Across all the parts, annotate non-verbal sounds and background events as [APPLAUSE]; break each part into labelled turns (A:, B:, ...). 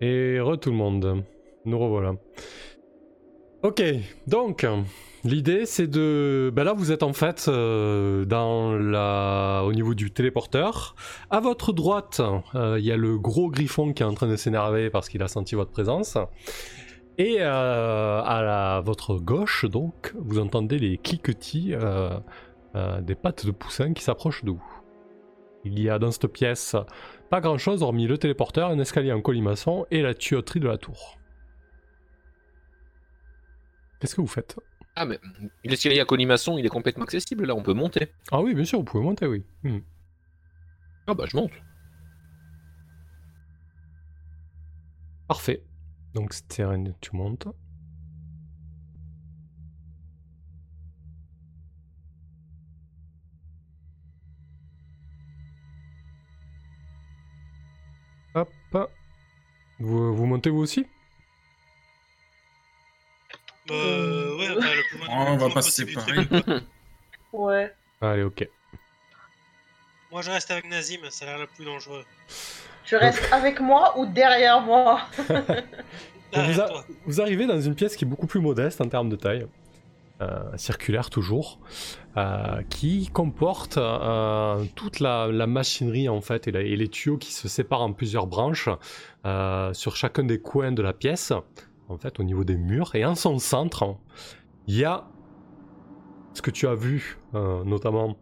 A: Et re tout le monde. Nous revoilà. Ok, donc l'idée c'est de. Ben là vous êtes en fait euh, dans la... au niveau du téléporteur. À votre droite, euh, il y a le gros griffon qui est en train de s'énerver parce qu'il a senti votre présence. Et euh, à votre gauche, donc, vous entendez les cliquetis des pattes de poussin qui s'approchent de. Il y a dans cette pièce pas grand chose hormis le téléporteur, un escalier en colimaçon et la tuyauterie de la tour. Qu'est-ce que vous faites?
B: Ah, mais l'escalier à colimaçon, il est complètement accessible là, on peut monter.
A: Ah oui, bien sûr, vous pouvez monter, oui. Hmm.
B: Ah bah, je monte.
A: Parfait. Donc, Steren, tu montes. Vous, vous montez vous aussi?
C: Euh, ouais, enfin, le plus loin-
D: Oh,
C: le
D: on
C: plus
D: va
C: loin
D: pas se
C: possible du
D: séparer.
C: truc, quoi. [LAUGHS]
E: Ouais.
A: Allez, ok.
C: Moi, je reste avec Nazim, ça a l'air le plus dangereux.
E: Tu restes avec moi ou derrière moi
A: Donc, [LAUGHS] [LAUGHS] vous,
C: Derrière
A: a-
C: toi.
A: vous arrivez dans une pièce qui est beaucoup plus modeste en termes de taille, euh, circulaire toujours, euh, qui comporte euh, toute la, la machinerie en fait et, la- et les tuyaux qui se séparent en plusieurs branches euh, sur chacun des coins de la pièce, en fait au niveau des murs. Et en son centre, il y a ce que tu as vu euh, notamment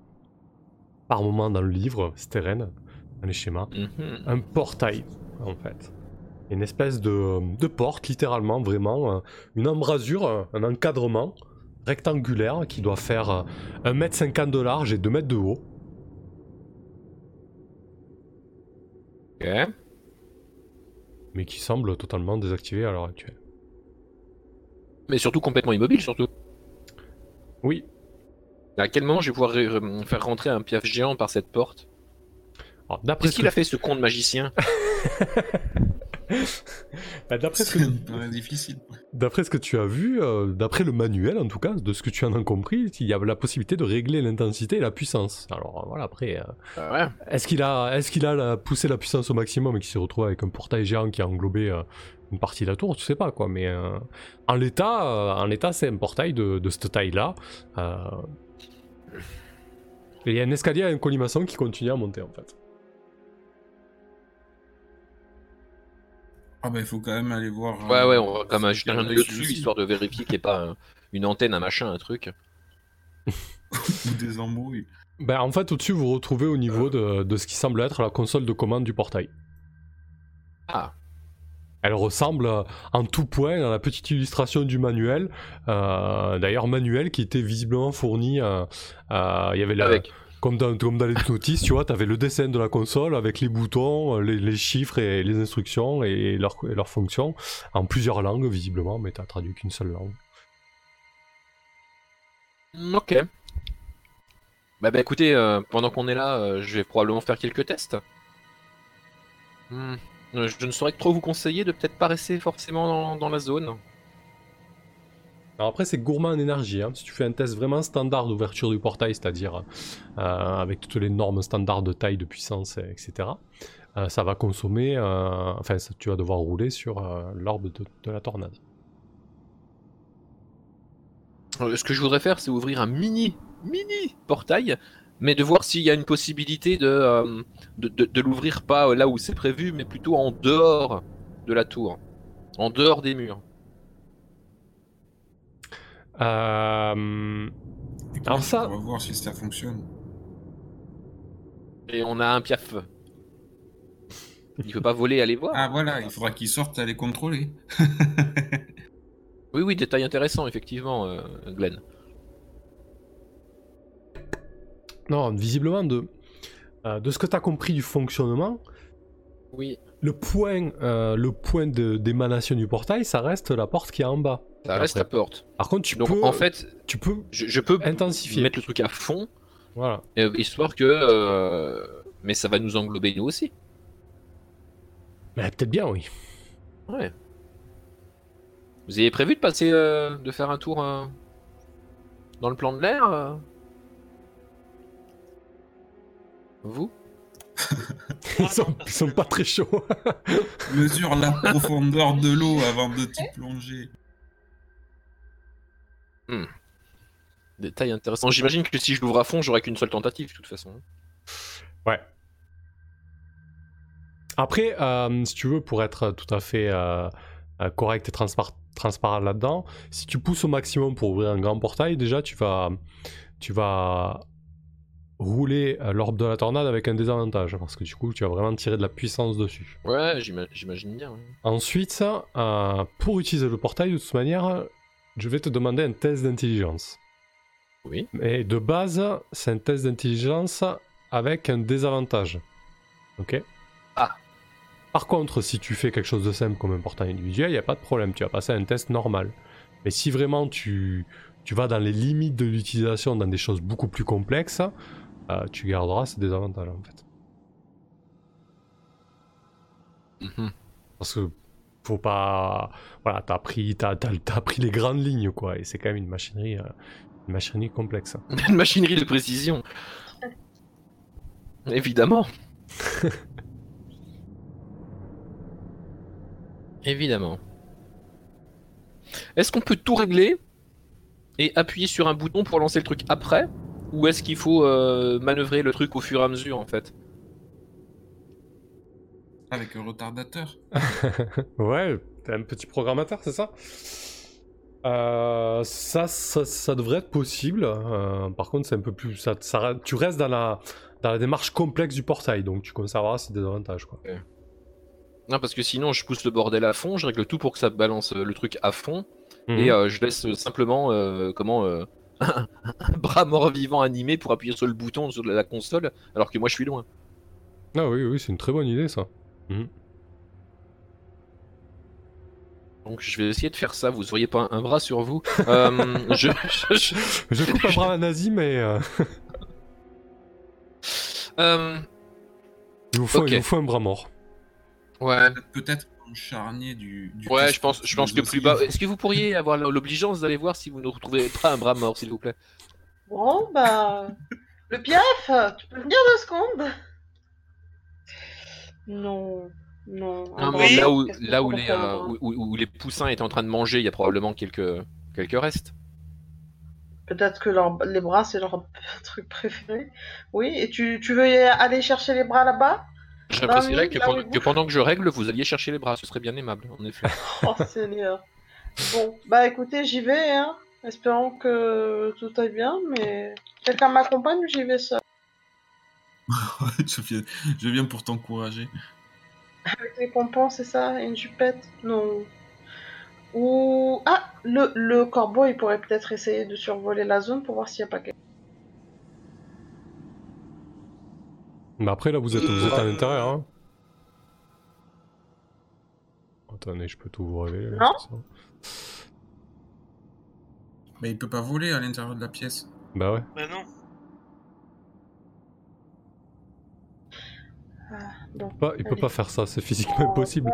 A: par moment dans le livre, Steren, dans les schémas
B: Mhm.
A: un portail, en fait. Une espèce de, de porte, littéralement, vraiment. euh, Une embrasure, un encadrement rectangulaire qui doit faire euh, 1m50 de large et 2 mètres de haut.
B: Ok.
A: Mais qui semble totalement désactivé à l'heure actuelle.
B: Mais surtout complètement immobile, surtout.
A: Oui.
B: À quel moment je vais pouvoir euh, faire rentrer un piaf géant par cette porte? Qu'est-ce
A: ce,
B: qu'il a fait ce con de magicien? [LAUGHS]
A: bah, d'après ce que-
D: difficile.
A: d'après ce que tu as vu, euh, d'après le manuel en tout cas, de ce que tu en as compris, il y a la possibilité de régler l'intensité et la puissance. Alors euh, voilà, après, euh,
B: ouais.
A: Est-ce qu'il a, est-ce qu'il a la- poussé la puissance au maximum et qu'il s'est retrouvé avec un portail géant qui a englobé euh, une partie de la tour? Tu sais pas quoi, mais euh, en l'état, euh, en l'état, c'est un portail de, de cette taille-là. euh, et il y a un escalier à un colimaçon qui continue à monter en fait.
D: Ah bah il faut quand même aller voir.
B: Ouais,
D: euh,
B: ouais, on va quand même jeter un œil
D: dessus
B: histoire de vérifier qu'il n'y ait pas un- une antenne, un machin, un truc. [LAUGHS]
D: Ou des embrouilles.
A: Ben, en fait, au-dessus, vous retrouvez au niveau de, de ce qui semble être la console de commande du portail.
B: Ah,
A: Elle ressemble euh, en tout point à la petite illustration du manuel. euh, D'ailleurs, manuel qui était visiblement fourni. euh, euh, Il y avait la,
B: avec.
A: Comme dans, les notices, tu vois, t'avais le dessin de la console avec les boutons, les, chiffres et les instructions et leurs fonctions en plusieurs langues visiblement, mais t'as traduit qu'une seule langue.
B: Ok. Bah, bah écoutez, euh, pendant qu'on est là, euh, je vais probablement faire quelques tests. Hmm, euh, Je ne saurais que trop vous conseiller de peut-être pas rester forcément dans la zone.
A: Après, c'est gourmand en énergie. hein. Si tu fais un test vraiment standard d'ouverture du portail, c'est-à-dire euh, avec toutes les normes standards de taille, de puissance, et- etc., euh, ça va consommer. euh, enfin, ça- tu vas devoir rouler sur l'orbe de, la tornade.
B: Ce que je voudrais faire, c'est ouvrir un mini, mini portail, mais de voir s'il y a une possibilité de- de l'ouvrir pas là où c'est prévu, mais plutôt en dehors de la tour, en dehors des murs.
A: Euh, Alors ça-
D: On va voir si ça fonctionne.
B: Et on a un piaf. Il peut pas voler, aller voir.
D: Ah voilà, il faudra qu'ils sortent à les contrôler.
B: Oui, oui, détail intéressant, effectivement, euh, Glenn.
A: Non, visiblement, de, euh, de ce que tu as compris du fonctionnement,
B: Oui.
A: Le point, euh, le point de- d'émanation du portail, ça reste la porte qui est en bas.
B: Ça reste la porte.
A: Par contre, tu
B: Donc
A: peux,
B: en fait,
A: tu peux
B: je, je peux
A: intensifier.
B: mettre le truc à fond,
A: Voilà.
B: euh, histoire que... euh, Mais ça va nous englober nous aussi.
A: Mais peut-être bien, oui.
B: Ouais. Vous avez prévu de passer, euh, de faire un tour euh, dans le plan de l'air euh? Vous? [LAUGHS]
A: ils, sont, ils sont pas très chauds. [LAUGHS]
D: Mesure la profondeur de l'eau avant de t'y plonger.
B: Détail intéressant. J'imagine que si je l'ouvre à fond, j'aurai qu'une seule tentative, de toute façon.
A: Ouais. Après, euh, si tu veux, pour être tout à fait euh, euh, correct et transpar- transparent là-dedans, si tu pousses au maximum pour ouvrir un grand portail, déjà, tu vas, tu vas rouler euh, l'orbe de la tornade avec un désavantage, parce que du coup, tu vas vraiment tirer de la puissance dessus.
B: Ouais, j'ima- j'imagine bien. ouais.
A: Ensuite, euh, pour utiliser le portail, de toute manière, je vais te demander un test d'intelligence.
B: Oui.
A: Et de base, c'est un test d'intelligence avec un désavantage. Ok
B: Ah.
A: Par contre, si tu fais quelque chose de simple comme un portail individuel, il n'y a pas de problème, tu vas passer à un test normal. Mais si vraiment tu, tu vas dans les limites de l'utilisation, dans des choses beaucoup plus complexes, euh, tu garderas ce désavantage en fait.
B: Mhm.
A: Parce que faut pas. Voilà, t'as pris, t'as pris les grandes lignes, quoi. Et c'est quand même une machinerie, euh, une machinerie complexe. [LAUGHS]
B: Une machinerie de précision. Évidemment. [LAUGHS] Évidemment. Est-ce qu'on peut tout régler et appuyer sur un bouton pour lancer le truc après? Ou est-ce qu'il faut euh, manœuvrer le truc au fur et à mesure en fait
D: Avec un retardateur. [LAUGHS]
A: ouais, t'es un petit programmateur, c'est ça? Euh, ça, ça, ça devrait être possible. Euh, par contre, c'est un peu plus. Ça, ça- tu restes dans la, dans la démarche complexe du portail, donc tu conserveras ces désavantages, quoi.
B: Non, parce que sinon je pousse le bordel à fond, je règle tout pour que ça balance le truc à fond,
A: Mhm.
B: et euh, je laisse simplement euh, comment [LAUGHS] un bras mort vivant animé pour appuyer sur le bouton sur la console, alors que moi je suis loin.
A: Ah oui, oui, c'est une très bonne idée, ça.
B: Donc je vais essayer de faire ça. Vous auriez pas un bras sur vous Euh, [LAUGHS] je, je- je-
A: Je coupe un bras à nazi, mais euh, [LAUGHS]
B: euh,
A: il, vous faut,
B: Ok.
A: il vous faut un bras mort.
B: ouais,
D: Peut-être charnier du. du
B: ouais, je pense, je pense que plus bas. Est-ce que vous pourriez avoir l'obligeance d'aller voir si vous ne retrouvez pas un bras mort, s'il vous plaît?
E: Bon, bah. Le piaf, tu peux venir deux secondes Non, non.
B: Non, mais
C: oui.
B: là où, là où les, euh,
E: bras
B: où, où- où les poussins étaient en train de manger, il y a probablement quelques, quelques restes.
E: Peut-être que leur- les bras, c'est leur truc préféré. Oui, et tu, tu veux aller chercher les bras là-bas?
B: J'apprécierais que,
E: là,
B: pendant- que pendant que je règle, vous alliez chercher les bras. Ce serait bien aimable, en effet. [LAUGHS]
E: Oh Seigneur. Bon, bah écoutez, j'y vais, hein. Espérons que tout aille bien, mais quelqu'un m'accompagne ou j'y vais seul? [LAUGHS]
D: Je, viens, je viens pour t'encourager.
E: Avec les pompons, c'est ça une jupette? Non. Ou. Ah le, le corbeau, il pourrait peut-être essayer de survoler la zone pour voir s'il n'y a pas quelqu'un.
A: Mais après, là, vous êtes, vous êtes à
D: Euh,
A: l'intérieur. Hein. Attendez, je peux tout vous révéler. là,
E: Non.
D: Mais il peut pas voler à l'intérieur de la pièce.
A: Bah ouais.
C: Bah non.
E: Bon.
A: Pas- il peut
E: Allez.
A: pas faire ça, c'est physiquement impossible.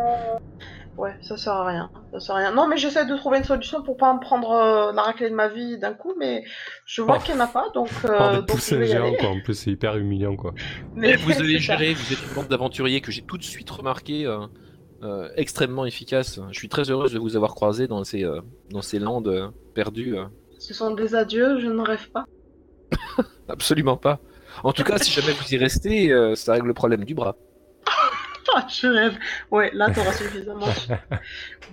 E: Ouais, ça sert à rien. Ça sert à rien. Non, mais j'essaie de trouver une solution pour pas me prendre euh, la raclée de ma vie d'un coup, mais je vois
A: Oh.
E: qu'il n'y en a pas, donc, euh,
A: Par des
E: donc je
A: poussins
E: vais y
A: géants,
E: aller.
A: quoi. En plus, c'est hyper humiliant, quoi. [LAUGHS]
E: Mais
B: vous allez gérer, vous êtes une bande d'aventuriers que j'ai tout de suite remarqué euh, euh, extrêmement efficace. Je suis très heureuse de vous avoir croisé dans ces, euh, dans ces landes perdues. euh.
E: Ce sont des adieux, je ne rêve pas. [LAUGHS]
B: Absolument pas. En tout cas, si jamais vous y restez, euh, ça règle le problème du bras. [LAUGHS]
E: Ah, je rêve. Ouais, là, t'auras [LAUGHS] suffisamment.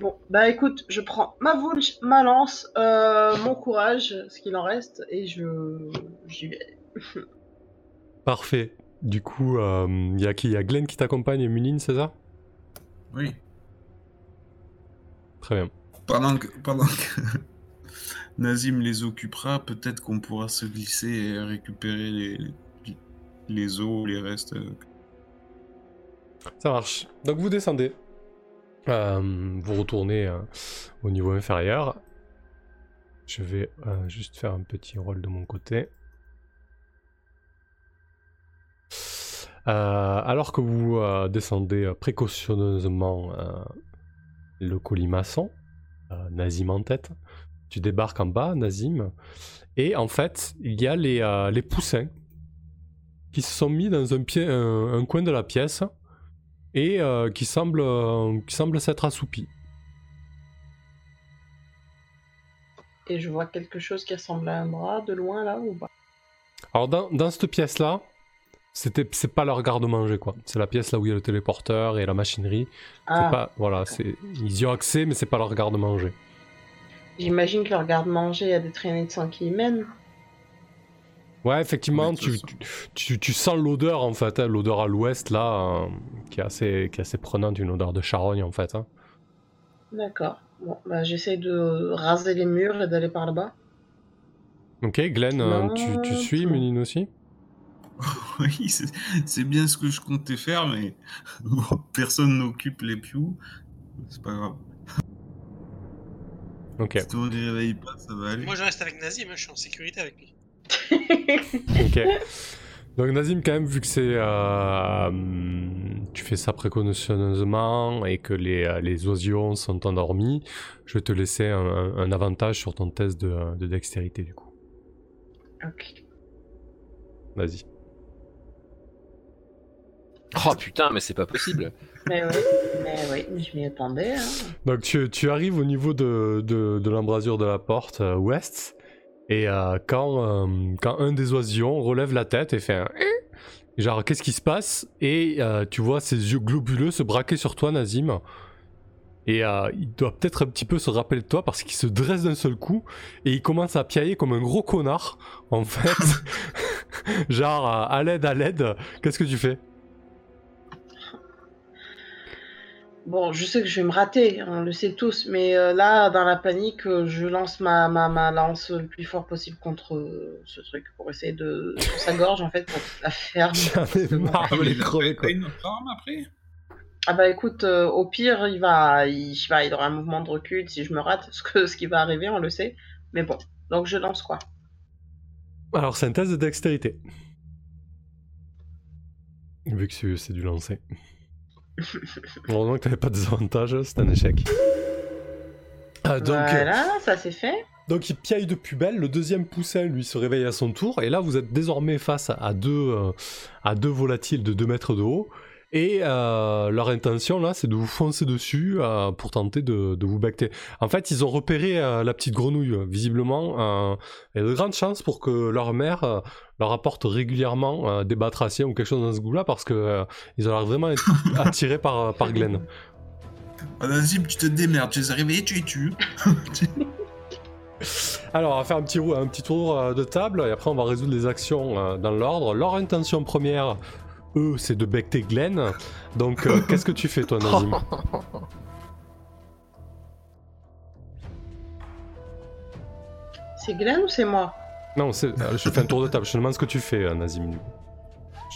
E: bon, bah écoute, je prends ma vulche, ma lance, euh, mon courage, ce qu'il en reste, et je. J'y vais. [LAUGHS]
A: Parfait. Du coup, il y a qui? Il y a Glenn qui t'accompagne et Munin, c'est ça?
D: Oui.
A: Très bien.
D: Pendant que, pendant que Nazim les occupera, peut-être qu'on pourra se glisser et récupérer les, les os, les restes.
A: Ça marche. Donc vous descendez. Euh, vous retournez euh, au niveau inférieur. Je vais euh, juste faire un petit rôle de mon côté. Alors que vous descendez précautionneusement le colimaçon, Nazim en tête, tu débarques en bas, Nazim, et en fait, il y a les, les poussins qui se sont mis dans un coin de la pièce et euh, qui semble, euh, qui semble s'être assoupi.
E: Et je vois quelque chose qui ressemble à un bras de loin là ou pas?
A: Alors dans, dans cette pièce-là, c'était, c'est pas leur garde-manger quoi. C'est la pièce là où il y a le téléporteur et la machinerie.
E: Ah,
A: pas, voilà, c'est, ils y ont accès, mais c'est pas leur garde-manger.
E: j'imagine que leur garde-manger, il y a des traînées de sang qui y mènent.
A: Ouais, effectivement, tu, tu, tu- tu sens l'odeur en fait, hein, l'odeur à l'ouest là, euh, qui, est assez, qui est assez prenante, une odeur de charogne en fait. hein.
E: D'accord. Bon, bah j'essaye de raser les murs et d'aller par là-bas.
A: Ok, Glenn, euh,
E: Non,
A: tu, tu suis,
E: tout.
A: Méline aussi? [LAUGHS]
D: Oui, c'est c'est bien ce que je comptais faire, mais bon, [LAUGHS] personne n'occupe les pews. C'est pas grave.
A: Ok,
D: Si on ne les réveille pas, ça va aller.
C: Moi, je reste avec Nazim, hein, je suis en sécurité avec lui. [LAUGHS]
A: ok. Donc Nazim, quand même, vu que c'est... euh, tu fais ça précautionneusement et que les, euh, les oisillons sont endormis, je vais te laisser un, un- un avantage sur ton test de, de dextérité du coup.
E: ok.
A: Vas-y.
B: Oh putain, mais c'est pas possible. [LAUGHS]
E: Mais oui, mais oui, mais je m'y attendais. Hein.
A: Donc tu, tu arrives au niveau de, de, de l'embrasure de la porte euh, ouest, et euh, quand, euh, quand un des oisillons relève la tête et fait un... Genre, qu'est-ce qui se passe? Et euh, tu vois ses yeux globuleux se braquer sur toi, Nazim. Et il doit peut-être un petit peu se rappeler de toi parce qu'il se dresse d'un seul coup et il commence à piailler comme un gros connard, en fait. [LAUGHS] Genre, à l'aide, à l'aide, qu'est-ce que tu fais?
E: Bon, je sais que je vais me rater, on le sait tous, mais euh, là, dans la panique, euh, je lance ma, ma, ma lance le plus fort possible contre euh, ce truc pour essayer de. sur sa gorge en fait, pour la ferme. [LAUGHS]
A: J'en ai marre
D: Ah,
A: de
D: mais
A: les
D: il a-
A: crever, quoi.
D: une autre arme après?
E: Ah bah écoute, euh, au pire, il va, il, je sais pas, il aura un mouvement de recul si je me rate, [LAUGHS] ce, que, ce qui va arriver, on le sait. Mais bon, donc je lance quoi
A: Alors, test de dextérité. Vu que c'est- c'est du lancer. Heureusement que t'avais pas de désavantage, c'est un échec. Ah, donc,
E: Voilà, ça c'est fait.
A: donc il piaille de plus belle, le deuxième poussin lui se réveille à son tour, et là vous êtes désormais face à deux, euh, à deux volatiles de 2 mètres de haut, et euh, leur intention là c'est de vous foncer dessus euh, pour tenter de, de vous becter. En fait ils ont repéré euh, la petite grenouille, visiblement, il y a de grandes chances pour que leur mère leur apporte régulièrement des batraciens ou quelque chose dans ce goût là, parce que ils ont l'air vraiment [LAUGHS] attirés par, par Glenn.
D: Ah, Nazim, tu te démerdes, tu les as réveillés, tu les tues. [LAUGHS]
A: Alors, on va faire un petit, un petit tour de table et après on va résoudre les actions dans l'ordre. Leur intention première, eux, c'est de becter Glenn. Donc, euh, qu'est-ce que tu fais, toi, Nazim [LAUGHS]
E: C'est Glenn ou c'est moi
A: Non, c'est- euh, je fais un tour de table. Je te demande ce que tu fais, euh, Nazim.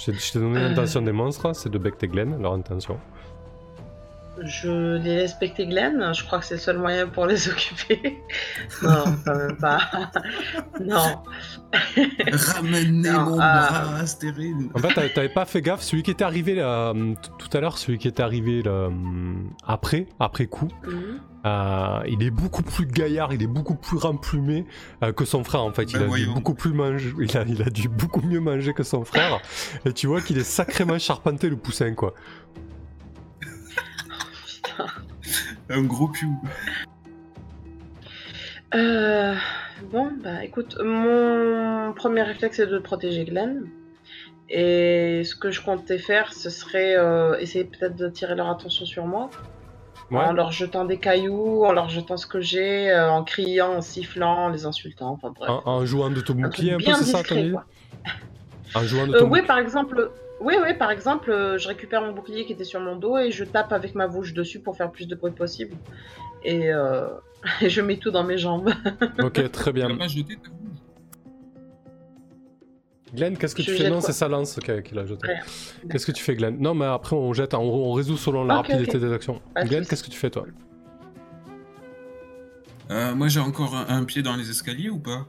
A: Je t'ai- je t'ai donné
E: Euh.
A: l'intention des monstres, c'est de becter Glenn, leur intention.
E: Je les laisse becter Glenn, je crois que c'est le seul moyen pour les [LAUGHS] occuper. non, quand même pas. [LAUGHS] non.
D: Ramenez
E: Non,
D: mon
E: ah.
D: bras, stérile.
A: En fait, t'avais- pas fait gaffe. Celui qui était arrivé là, euh, tout à l'heure, celui qui était arrivé là, hum, après, après coup,
E: Mhm.
A: Euh, il est beaucoup plus gaillard, il est beaucoup plus remplumé euh, que son frère en fait. Il
D: Ben
A: a dû beaucoup plus manger, il a, il a dû beaucoup mieux manger que son frère. Et tu vois qu'il est sacrément [LAUGHS] charpenté le poussin quoi.
D: Un gros pew.
E: Euh, bon, bah écoute, mon premier réflexe c'est de protéger Glenn. Et ce que je comptais faire, ce serait euh, essayer peut-être d'attirer leur attention sur moi.
A: Ouais.
E: En leur jetant des cailloux, en leur jetant ce que j'ai, euh, en criant, en sifflant, en les insultant, enfin bref.
A: En, en jouant de ton
E: Un
A: bouclier un
E: truc
A: peu,
E: bien
A: c'est ça
E: quoi.
A: En jouant de
E: Euh, oui, par exemple, oui, oui, par exemple, euh, je récupère mon bouclier qui était sur mon dos et je tape avec ma bouche dessus pour faire le plus de bruit possible. Et, euh, [LAUGHS] et je mets tout dans mes jambes. [LAUGHS]
A: Ok, très bien.
D: pas jeté ta bouche?
A: Glenn, qu'est-ce que
E: Je
A: tu fais Non, c'est sa lance qu'il qu'il a jeté.
E: Rien.
A: Qu'est-ce que tu fais, Glenn? Non, mais après on jette, on, on résout selon la rapidité des actions.
E: Pas
A: Glenn, qu'est-ce que tu fais toi?
D: Euh, Moi, j'ai encore un, un pied dans les escaliers ou pas?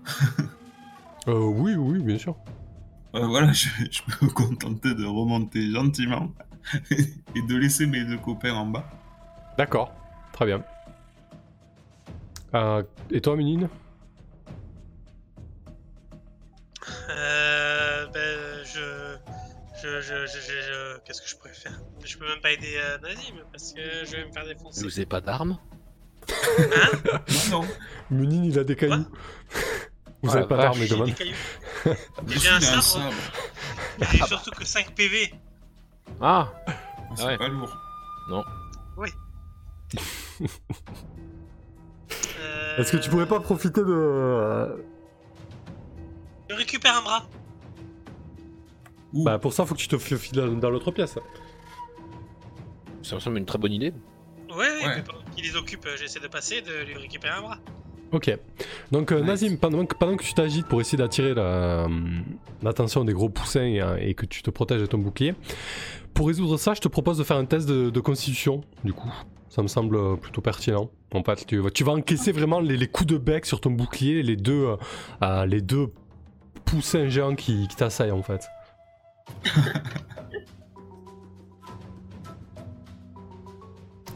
A: Euh, Oui, oui, bien sûr.
D: Euh, Voilà, [LAUGHS] je, je peux me contenter de remonter gentiment [LAUGHS] et de laisser mes deux copains en bas.
A: D'accord, très bien. Euh, et toi, Ménine
C: Euh, ben, je, je, je, je, je, je- qu'est-ce que je pourrais faire? Je peux même pas aider euh, Nazim parce que je vais me faire défoncer.
B: Vous avez pas d'armes?
C: Hein?
D: Non,
A: Munin, il a des cailloux. Vous
B: Ah,
A: avez
B: la
A: pas d'armes,
C: J'ai
A: demande.
C: des cailloux. [LAUGHS]
D: J'ai
C: un sabre. J'ai surtout que 5 PV.
B: Ah
D: C'est
B: ouais.
D: pas lourd.
C: Euh, [LAUGHS]
A: Est-ce que tu pourrais pas profiter de. euh,
C: Je récupère un bras.
D: Ouh,
A: Bah, pour ça, faut que tu te files dans- dans l'autre pièce.
B: Ça me semble une très bonne idée.
C: Ouais, ouais,
D: Ouais.
C: mais pendant qu'il les occupe, euh, j'essaie de passer, de lui récupérer un bras.
A: Ok. Donc, euh,
D: Nice.
A: Nazim, pendant que, pendant que tu t'agites pour essayer d'attirer la- l'attention des gros poussins et, euh, et que tu te protèges de ton bouclier, pour résoudre ça, je te propose de faire un test de, de constitution, du coup. Ça me semble euh, plutôt pertinent. En fait, tu, vas- tu vas encaisser vraiment les, les coups de bec sur ton bouclier, les deux, euh, euh, les deux poussins géants qui, qui t'assaillent, en fait. [LAUGHS]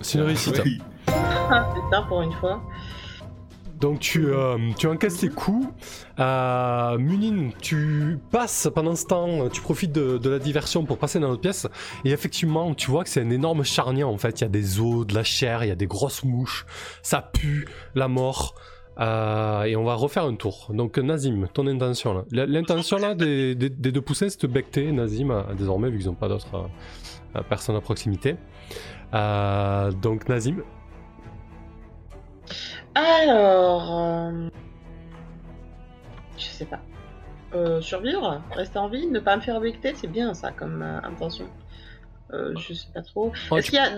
A: C'est une réussite.
D: oui.
E: Ah, c'est ça pour une fois.
A: Donc tu, euh, tu encaisses les coups. Euh, Munin, tu passes pendant ce temps, tu profites de, la diversion pour passer dans notre pièce. Et effectivement, tu vois que c'est un énorme charnier en fait. Il y a des os, de la chair, il y a des grosses mouches. Ça pue la mort. Euh, et on va refaire un tour. Donc Nazim, ton intention là. L'intention là des, deux poussins, c'est de becter Nazim désormais vu qu'ils n'ont pas d'autres personnes à proximité. Donc Nazim,
E: Alors. euh, Je sais pas. Euh, survivre Rester en vie Ne pas me faire becter C'est bien ça comme euh, intention. Je sais pas trop. Est-ce qu'il y a.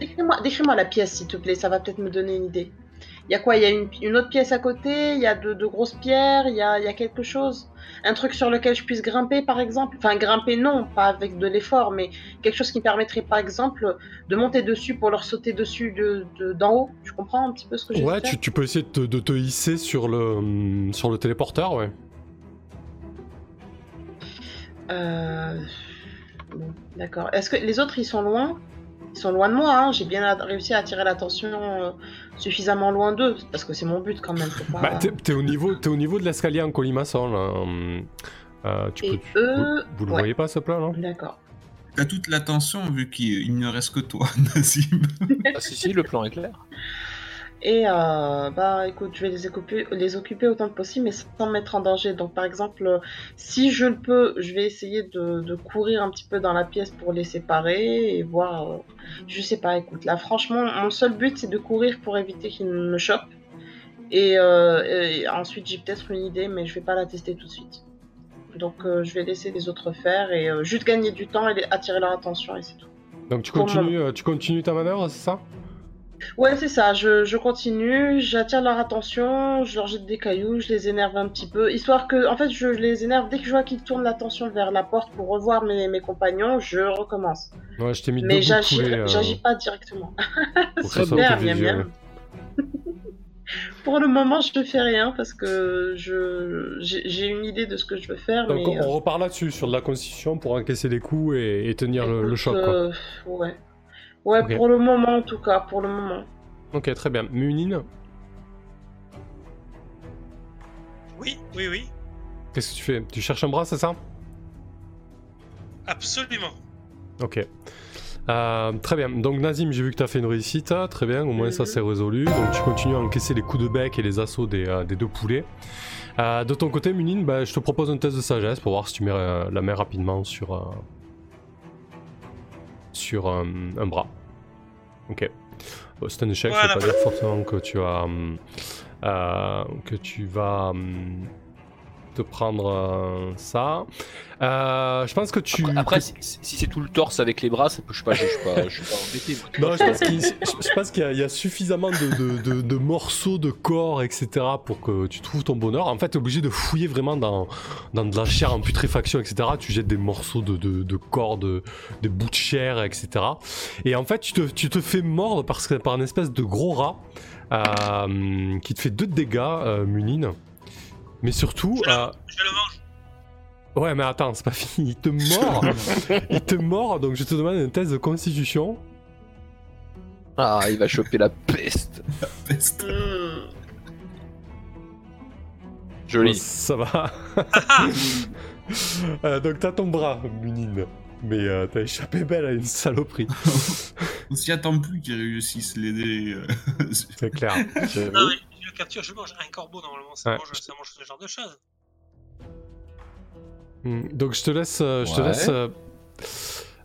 E: Décris-moi décris-moi la pièce s'il te plaît, ça va peut-être me donner une idée. Il y a quoi? Il y a une, une autre pièce à côté? Il y a de, de grosses pierres? Il y a, il y a quelque chose? Un truc sur lequel je puisse grimper par exemple? Enfin, grimper non, pas avec de l'effort, mais quelque chose qui me permettrait par exemple de monter dessus pour leur sauter dessus de, de- d'en haut. Tu comprends un petit peu ce que j'ai
A: Ouais, tu, tu peux essayer de te, de te hisser sur le, hum, sur le téléporteur, ouais.
E: Euh... Bon, d'accord. Est-ce que les autres, ils sont loin? Ils sont loin de moi, hein. J'ai bien réussi à attirer l'attention euh, suffisamment loin d'eux, parce que c'est mon but quand même. pas-
A: Bah, t'es, au niveau, t'es au niveau de l'escalier en colimaçon, là. hum, euh, tu
E: Et
A: peux, tu-
E: eux,
A: vous, vous le
E: ouais.
A: voyez pas, ce plan, là?
E: D'accord.
D: T'as toute l'attention vu qu'il il ne reste que toi, [LAUGHS] Nazim.
B: Ah si si, le plan est clair.
E: Et euh, bah écoute, je vais les occuper, les occuper autant que possible, mais sans me mettre en danger. Donc par exemple, euh, si je le peux, je vais essayer de, de courir un petit peu dans la pièce pour les séparer et voir. euh, je sais pas, écoute, là franchement, mon seul but c'est de courir pour éviter qu'ils me chopent. Et, euh, et ensuite j'ai peut-être une idée, mais je vais pas la tester tout de suite. Donc je vais laisser les autres faire et juste gagner du temps et attirer leur attention et c'est tout.
A: Donc tu continues, tu continues ta manœuvre, c'est ça?
E: Ouais, c'est ça. Je, je continue, j'attire leur attention, je leur jette des cailloux, je les énerve un petit peu, histoire que, en fait, je les énerve dès que je vois qu'ils tournent l'attention vers la porte pour revoir mes, mes compagnons, je recommence.
A: Ouais, je t'ai mis
E: Mais j'agis,
A: euh,
E: j'agis pas directement. Super, miam
A: yeux.
E: miam. Pour le moment, je ne fais rien parce que je j'ai une idée de ce que je veux faire,
A: Donc
E: mais
A: on, on repart là-dessus, sur de la constitution pour encaisser les coups et, et tenir le, choc, quoi.
E: euh, ouais, ouais, pour le moment en tout cas, pour le moment.
A: Ok, très bien. Munin,
C: Oui, oui, oui.
A: qu'est-ce que tu fais? Tu cherches un bras, c'est ça?
C: Absolument.
A: Ok. Euh, très bien. Donc Nazim, j'ai vu que tu as fait une réussite. Très bien, au moins ça
E: Mhm.
A: c'est résolu. Donc tu continues à encaisser les coups de bec et les assauts des, euh, des deux poulets. Euh, de ton côté, Munin, bah, je te propose un test de sagesse pour voir si tu mets euh, la main rapidement sur, euh, sur euh, un bras. Ok. Bon, c'est un échec, ça veut pas dire forcément que tu as hum, euh, que tu vas hum, te prendre euh, ça. Euh, je pense que tu.
B: Après, si, c'est tout le torse avec les bras, ça peut, je sais pas, je suis pas, je suis pas embêté.
A: Non, je pense qu'il y, a- il y a suffisamment de, de- de- de morceaux de corps, etc., pour que tu trouves ton bonheur. En fait, tu es obligé de fouiller vraiment dans, dans de la chair en putréfaction, etc. Tu jettes des morceaux de, corps, de, des bouts de chair, etc. Et en fait, tu te, tu te fais mordre parce que, par une espèce de gros rat euh, qui te fait deux dégâts, euh, Munin. Mais surtout.
C: Je
A: euh,
C: je le mange.
A: ouais, mais attends, c'est pas [LAUGHS] fini. Il te mord. il te mord, donc je te demande un test de constitution.
B: Ah, il va choper la peste. [LAUGHS]
D: Peste.
E: Hmm.
B: Joli.
A: Ça va. [LAUGHS] Euh, donc t'as ton bras, Munin. Mais euh, t'as échappé belle à une saloperie.
D: On s'y attend plus qu'ils réussissent l'aider.
A: C'est clair.
C: Non, mais capture, je mange. Un corbeau, normalement, ça,
A: Ouais.
C: mange, ça mange ce genre de choses.
A: Hmm, Donc je te laisse. euh, je te
B: Ouais.
A: laisse euh,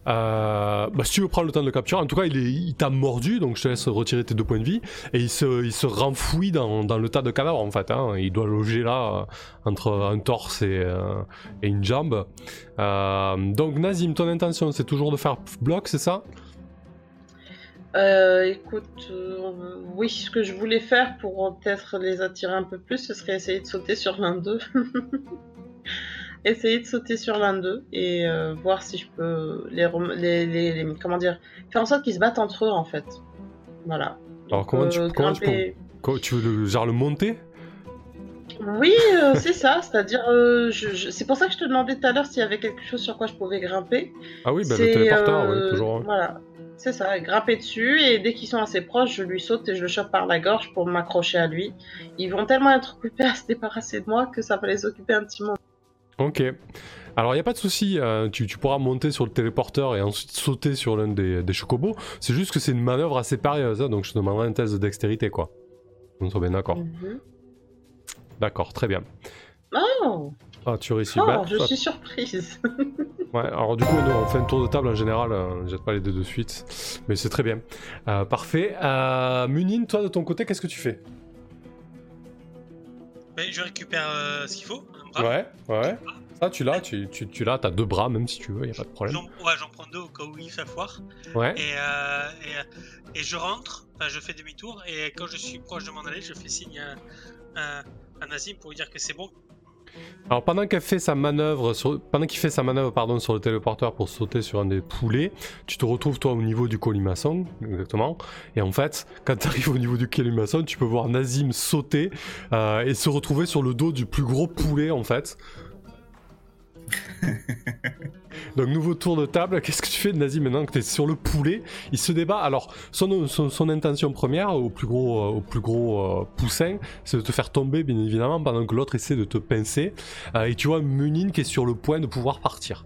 A: euh, bah, si tu veux prendre le temps de le capturer, en tout cas il, est- il t'a mordu, donc je te laisse retirer tes deux points de vie. Et il se, il se renfouit dans, dans le tas de cadavres en fait. hein. Il doit loger là entre un torse et, euh, et une jambe. Euh, donc Nazim, ton intention c'est toujours de faire bloc, c'est ça?
E: Euh, écoute, euh, oui, ce que je voulais faire pour peut-être les attirer un peu plus, ce serait essayer de sauter sur l'un d'eux. [LAUGHS] essayer de sauter sur l'un d'eux et euh, voir si je peux les, les, les- les- comment dire faire en sorte qu'ils se battent entre eux en fait. Voilà.
A: Alors,
E: Donc,
A: comment tu-
E: euh,
A: comment tu Quoi, Tu veux le, genre le monter?
E: Oui, euh, c'est ça. C'est-à-dire, euh, je- je- c'est pour ça que je te demandais tout à l'heure s'il y avait quelque chose sur quoi je pouvais grimper.
A: Ah oui, bah, le téléporteur,
E: euh,
A: oui, toujours.
E: Voilà, c'est ça, grimper dessus et dès qu'ils sont assez proches, je lui saute et je le chope par la gorge pour m'accrocher à lui. Ils vont tellement être occupés à se débarrasser de moi que ça va les occuper un petit moment.
A: Ok. Alors, il n'y a pas de souci, euh, tu, tu pourras monter sur le téléporteur et ensuite sauter sur l'un des, des chocobos. C'est juste que c'est une manœuvre assez périlleuse, hein, donc je te demanderai un test de dextérité, quoi. On soit bien d'accord.
E: Mhm.
A: D'accord, très bien.
E: Oh,
A: Ah, tu réussis.
E: oh,
A: Bah,
E: je
A: ça-
E: suis surprise. [LAUGHS]
A: Ouais, alors du coup, nous, on fait un tour de table en général, euh, on jette pas les deux de suite, mais c'est très bien. Euh, parfait. Euh, Munine, toi, de ton côté, qu'est-ce que tu fais?
C: Mais je récupère euh, ce qu'il faut, un bras.
A: Ouais, ouais. Ça, tu l'as, tu, tu, tu l'as, t'as deux bras, même si tu veux, y a pas de problème.
C: Ouais, j'en prends deux au cas où il fait foire.
A: Ouais.
C: Et, euh, et, et je rentre, enfin je fais demi-tour, et quand je suis proche de m'en aller, je fais signe à, à, à Nazim pour lui dire que c'est bon.
A: Alors pendant qu'elle fait sa manœuvre, sur- pendant qu'il fait sa manœuvre pardon sur le téléporteur pour sauter sur un des poulets, tu te retrouves toi au niveau du colimaçon, exactement. Et en fait, quand tu arrives au niveau du colimaçon, tu peux voir Nazim sauter euh, et se retrouver sur le dos du plus gros poulet en fait. [LAUGHS] Donc nouveau tour de table, qu'est-ce que tu fais Nazim maintenant que tu sur le poulet? Il se débat. Alors son, intention première au plus gros, euh, euh, poussin, c'est de te faire tomber bien évidemment pendant que l'autre essaie de te pincer. Euh, et tu vois Munine qui est sur le point de pouvoir partir.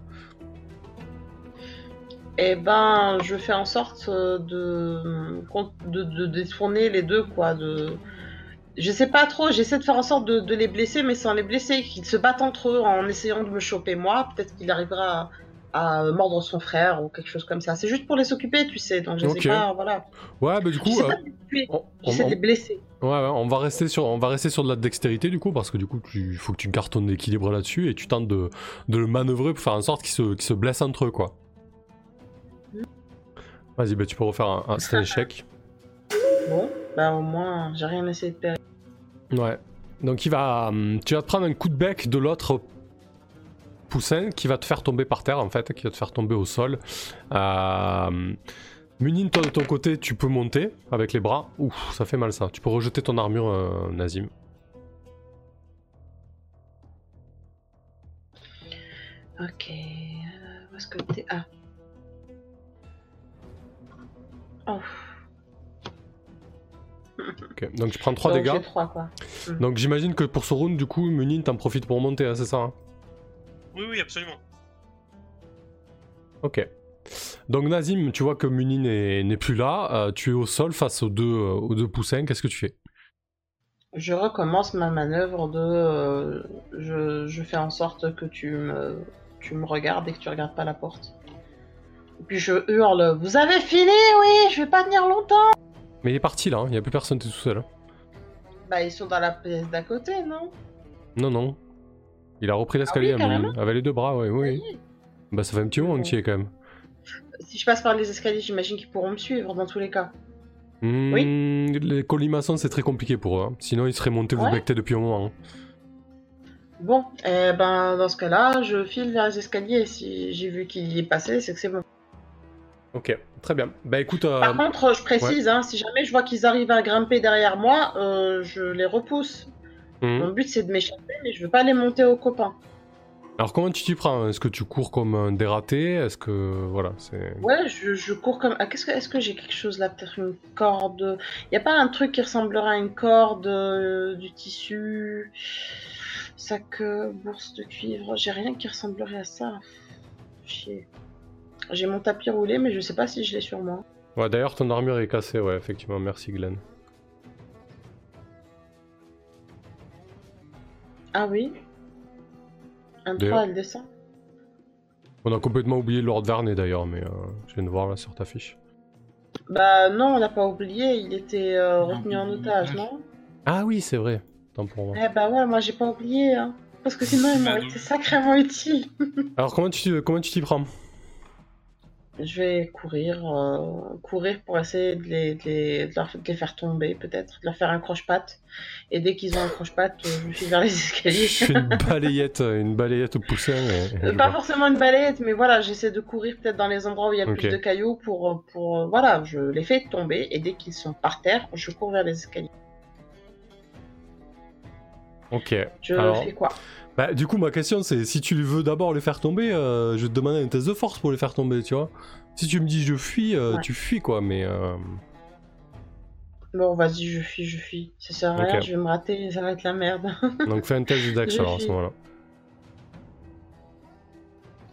E: Et ben, je fais en sorte de détourner les deux, quoi. De... Je sais pas trop, j'essaie de faire en sorte de, de les blesser, mais sans les blesser, qu'ils se battent entre eux en essayant de me choper moi. Peut-être qu'il arrivera à, à mordre son frère ou quelque chose comme ça. C'est juste pour les occuper, tu sais. Donc je sais pas, voilà.
A: Ouais, bah du coup,
E: J'essaie
A: euh,
E: pas de les tuer,
A: on,
E: les blesser.
A: ouais, ouais, on va rester sur, on va rester sur de la dextérité du coup parce que du coup, il faut que tu gardes ton équilibre là-dessus et tu tentes de, de le manœuvrer pour faire en sorte qu'ils se, blessent entre eux, quoi. Vas-y, bah tu peux refaire un, un échec. [LAUGHS]
E: Bon, bah au moins, j'ai rien essayé de perdre.
A: Ouais. Donc il va, hum, tu vas te prendre un coup de bec de l'autre poussin qui va te faire tomber par terre en fait, qui va te faire tomber au sol. Euh, Munine, toi de ton côté, tu peux monter avec les bras. Ouf, ça fait mal ça. Tu peux rejeter ton armure, euh, Nazim.
E: Ok, euh, où est-ce que t'es? Ah. Oh,
A: Ok. Donc tu prends 3
E: donc
A: dégâts.
E: quoi.
A: Donc j'imagine que pour ce round, du coup, Munine, t'en profites pour monter, hein, c'est ça hein?
C: Oui, oui, absolument.
A: Ok. Donc Nazim, tu vois que Munine n'est n'est plus là. euh, tu es au sol face aux deux, euh, aux deux poussins. Qu'est-ce que tu fais?
E: Je recommence ma manœuvre de. euh, je, je fais en sorte que tu me, tu me regardes et que tu regardes pas la porte. Et puis je hurle Vous avez fini? Oui, je vais pas tenir longtemps
A: Mais il est parti là, il n'y a plus personne, t'es tout seul. hein.
E: Bah, ils sont dans la pièce d'à côté, non?
A: Non, non. Il a repris l'escalier,
E: Ah oui,
A: avec les deux bras, oui, oui.
E: Oui.
A: Bah ça fait un petit moment tu y es quand même.
E: Si je passe par les escaliers, j'imagine qu'ils pourront me suivre dans tous les cas.
A: Hmm, Les colimaçons, c'est très compliqué pour eux. hein. Sinon, ils seraient montés vous
E: Ouais.
A: becter depuis un moment. hein.
E: Bon, eh ben, dans ce cas-là, je file vers les escaliers si j'ai vu qu'il y est passé, c'est que c'est bon.
A: Ok, très bien. Bah écoute, euh,
E: Par contre, je précise, hein, si jamais je vois qu'ils arrivent à grimper derrière moi, euh, je les repousse.
A: hmm.
E: Mon but c'est de m'échapper, mais je veux pas les monter aux copains.
A: alors comment tu t'y prends? Est-ce que tu cours comme un dératé? Est-ce que voilà, c'est
E: Ouais, je, je cours comme. Ah, qu'est-ce que, est-ce que j'ai quelque chose là Peut-être une corde? Y a pas un truc qui ressemblerait à une corde, euh, du tissu, sac, bourse de cuivre? J'ai rien qui ressemblerait à ça. Chier. J'ai mon tapis roulé, mais je sais pas si je l'ai sur moi.
A: Ouais, d'ailleurs, ton armure est cassée, ouais, effectivement. Merci, Glenn.
E: Ah oui Un
A: D'ailleurs-
E: 3, elle descend.
A: On a complètement oublié Lord Verney, d'ailleurs, mais euh, je viens de voir là sur ta fiche.
E: Bah non, on l'a pas oublié, il était euh, retenu en otage, non?
A: Ah oui, c'est vrai. Tant pour moi.
E: Eh bah ouais, moi j'ai pas oublié, hein. Parce que sinon il [LAUGHS] m'aurait été sacrément utile. [LAUGHS]
A: Alors, comment tu comment tu t'y prends?
E: Je vais courir, euh, courir pour essayer de les, de les, de leur- de les faire tomber, peut-être, de leur faire un croche-patte. Et dès qu'ils ont un croche-patte, euh, je suis vers les [LAUGHS] escaliers.
A: Je fais une balayette, une balayette au poussin. et- et
E: Euh,
A: je
E: Pas forcément une balayette, mais voilà, j'essaie de courir peut-être dans les endroits où il y a
A: Ok.
E: plus de cailloux pour, euh, pour euh, voilà, je les fais tomber et dès qu'ils sont par terre, je cours vers les escaliers.
A: Ok.
E: Je
A: Alors,
E: fais quoi?
A: Bah, du coup, ma question, c'est si tu veux d'abord les faire tomber, euh, je vais te demander un test de force pour les faire tomber, tu vois. Si tu me dis je fuis, euh,
E: Ouais.
A: tu fuis quoi, mais. euh,
E: Bon, vas-y, je fuis, je fuis. Ça sert à rien,
A: Ok.
E: je vais me rater, ça va être la merde. [LAUGHS]
A: Donc fais un test de dex
E: Je
A: alors à ce
E: fuis.
A: moment-là.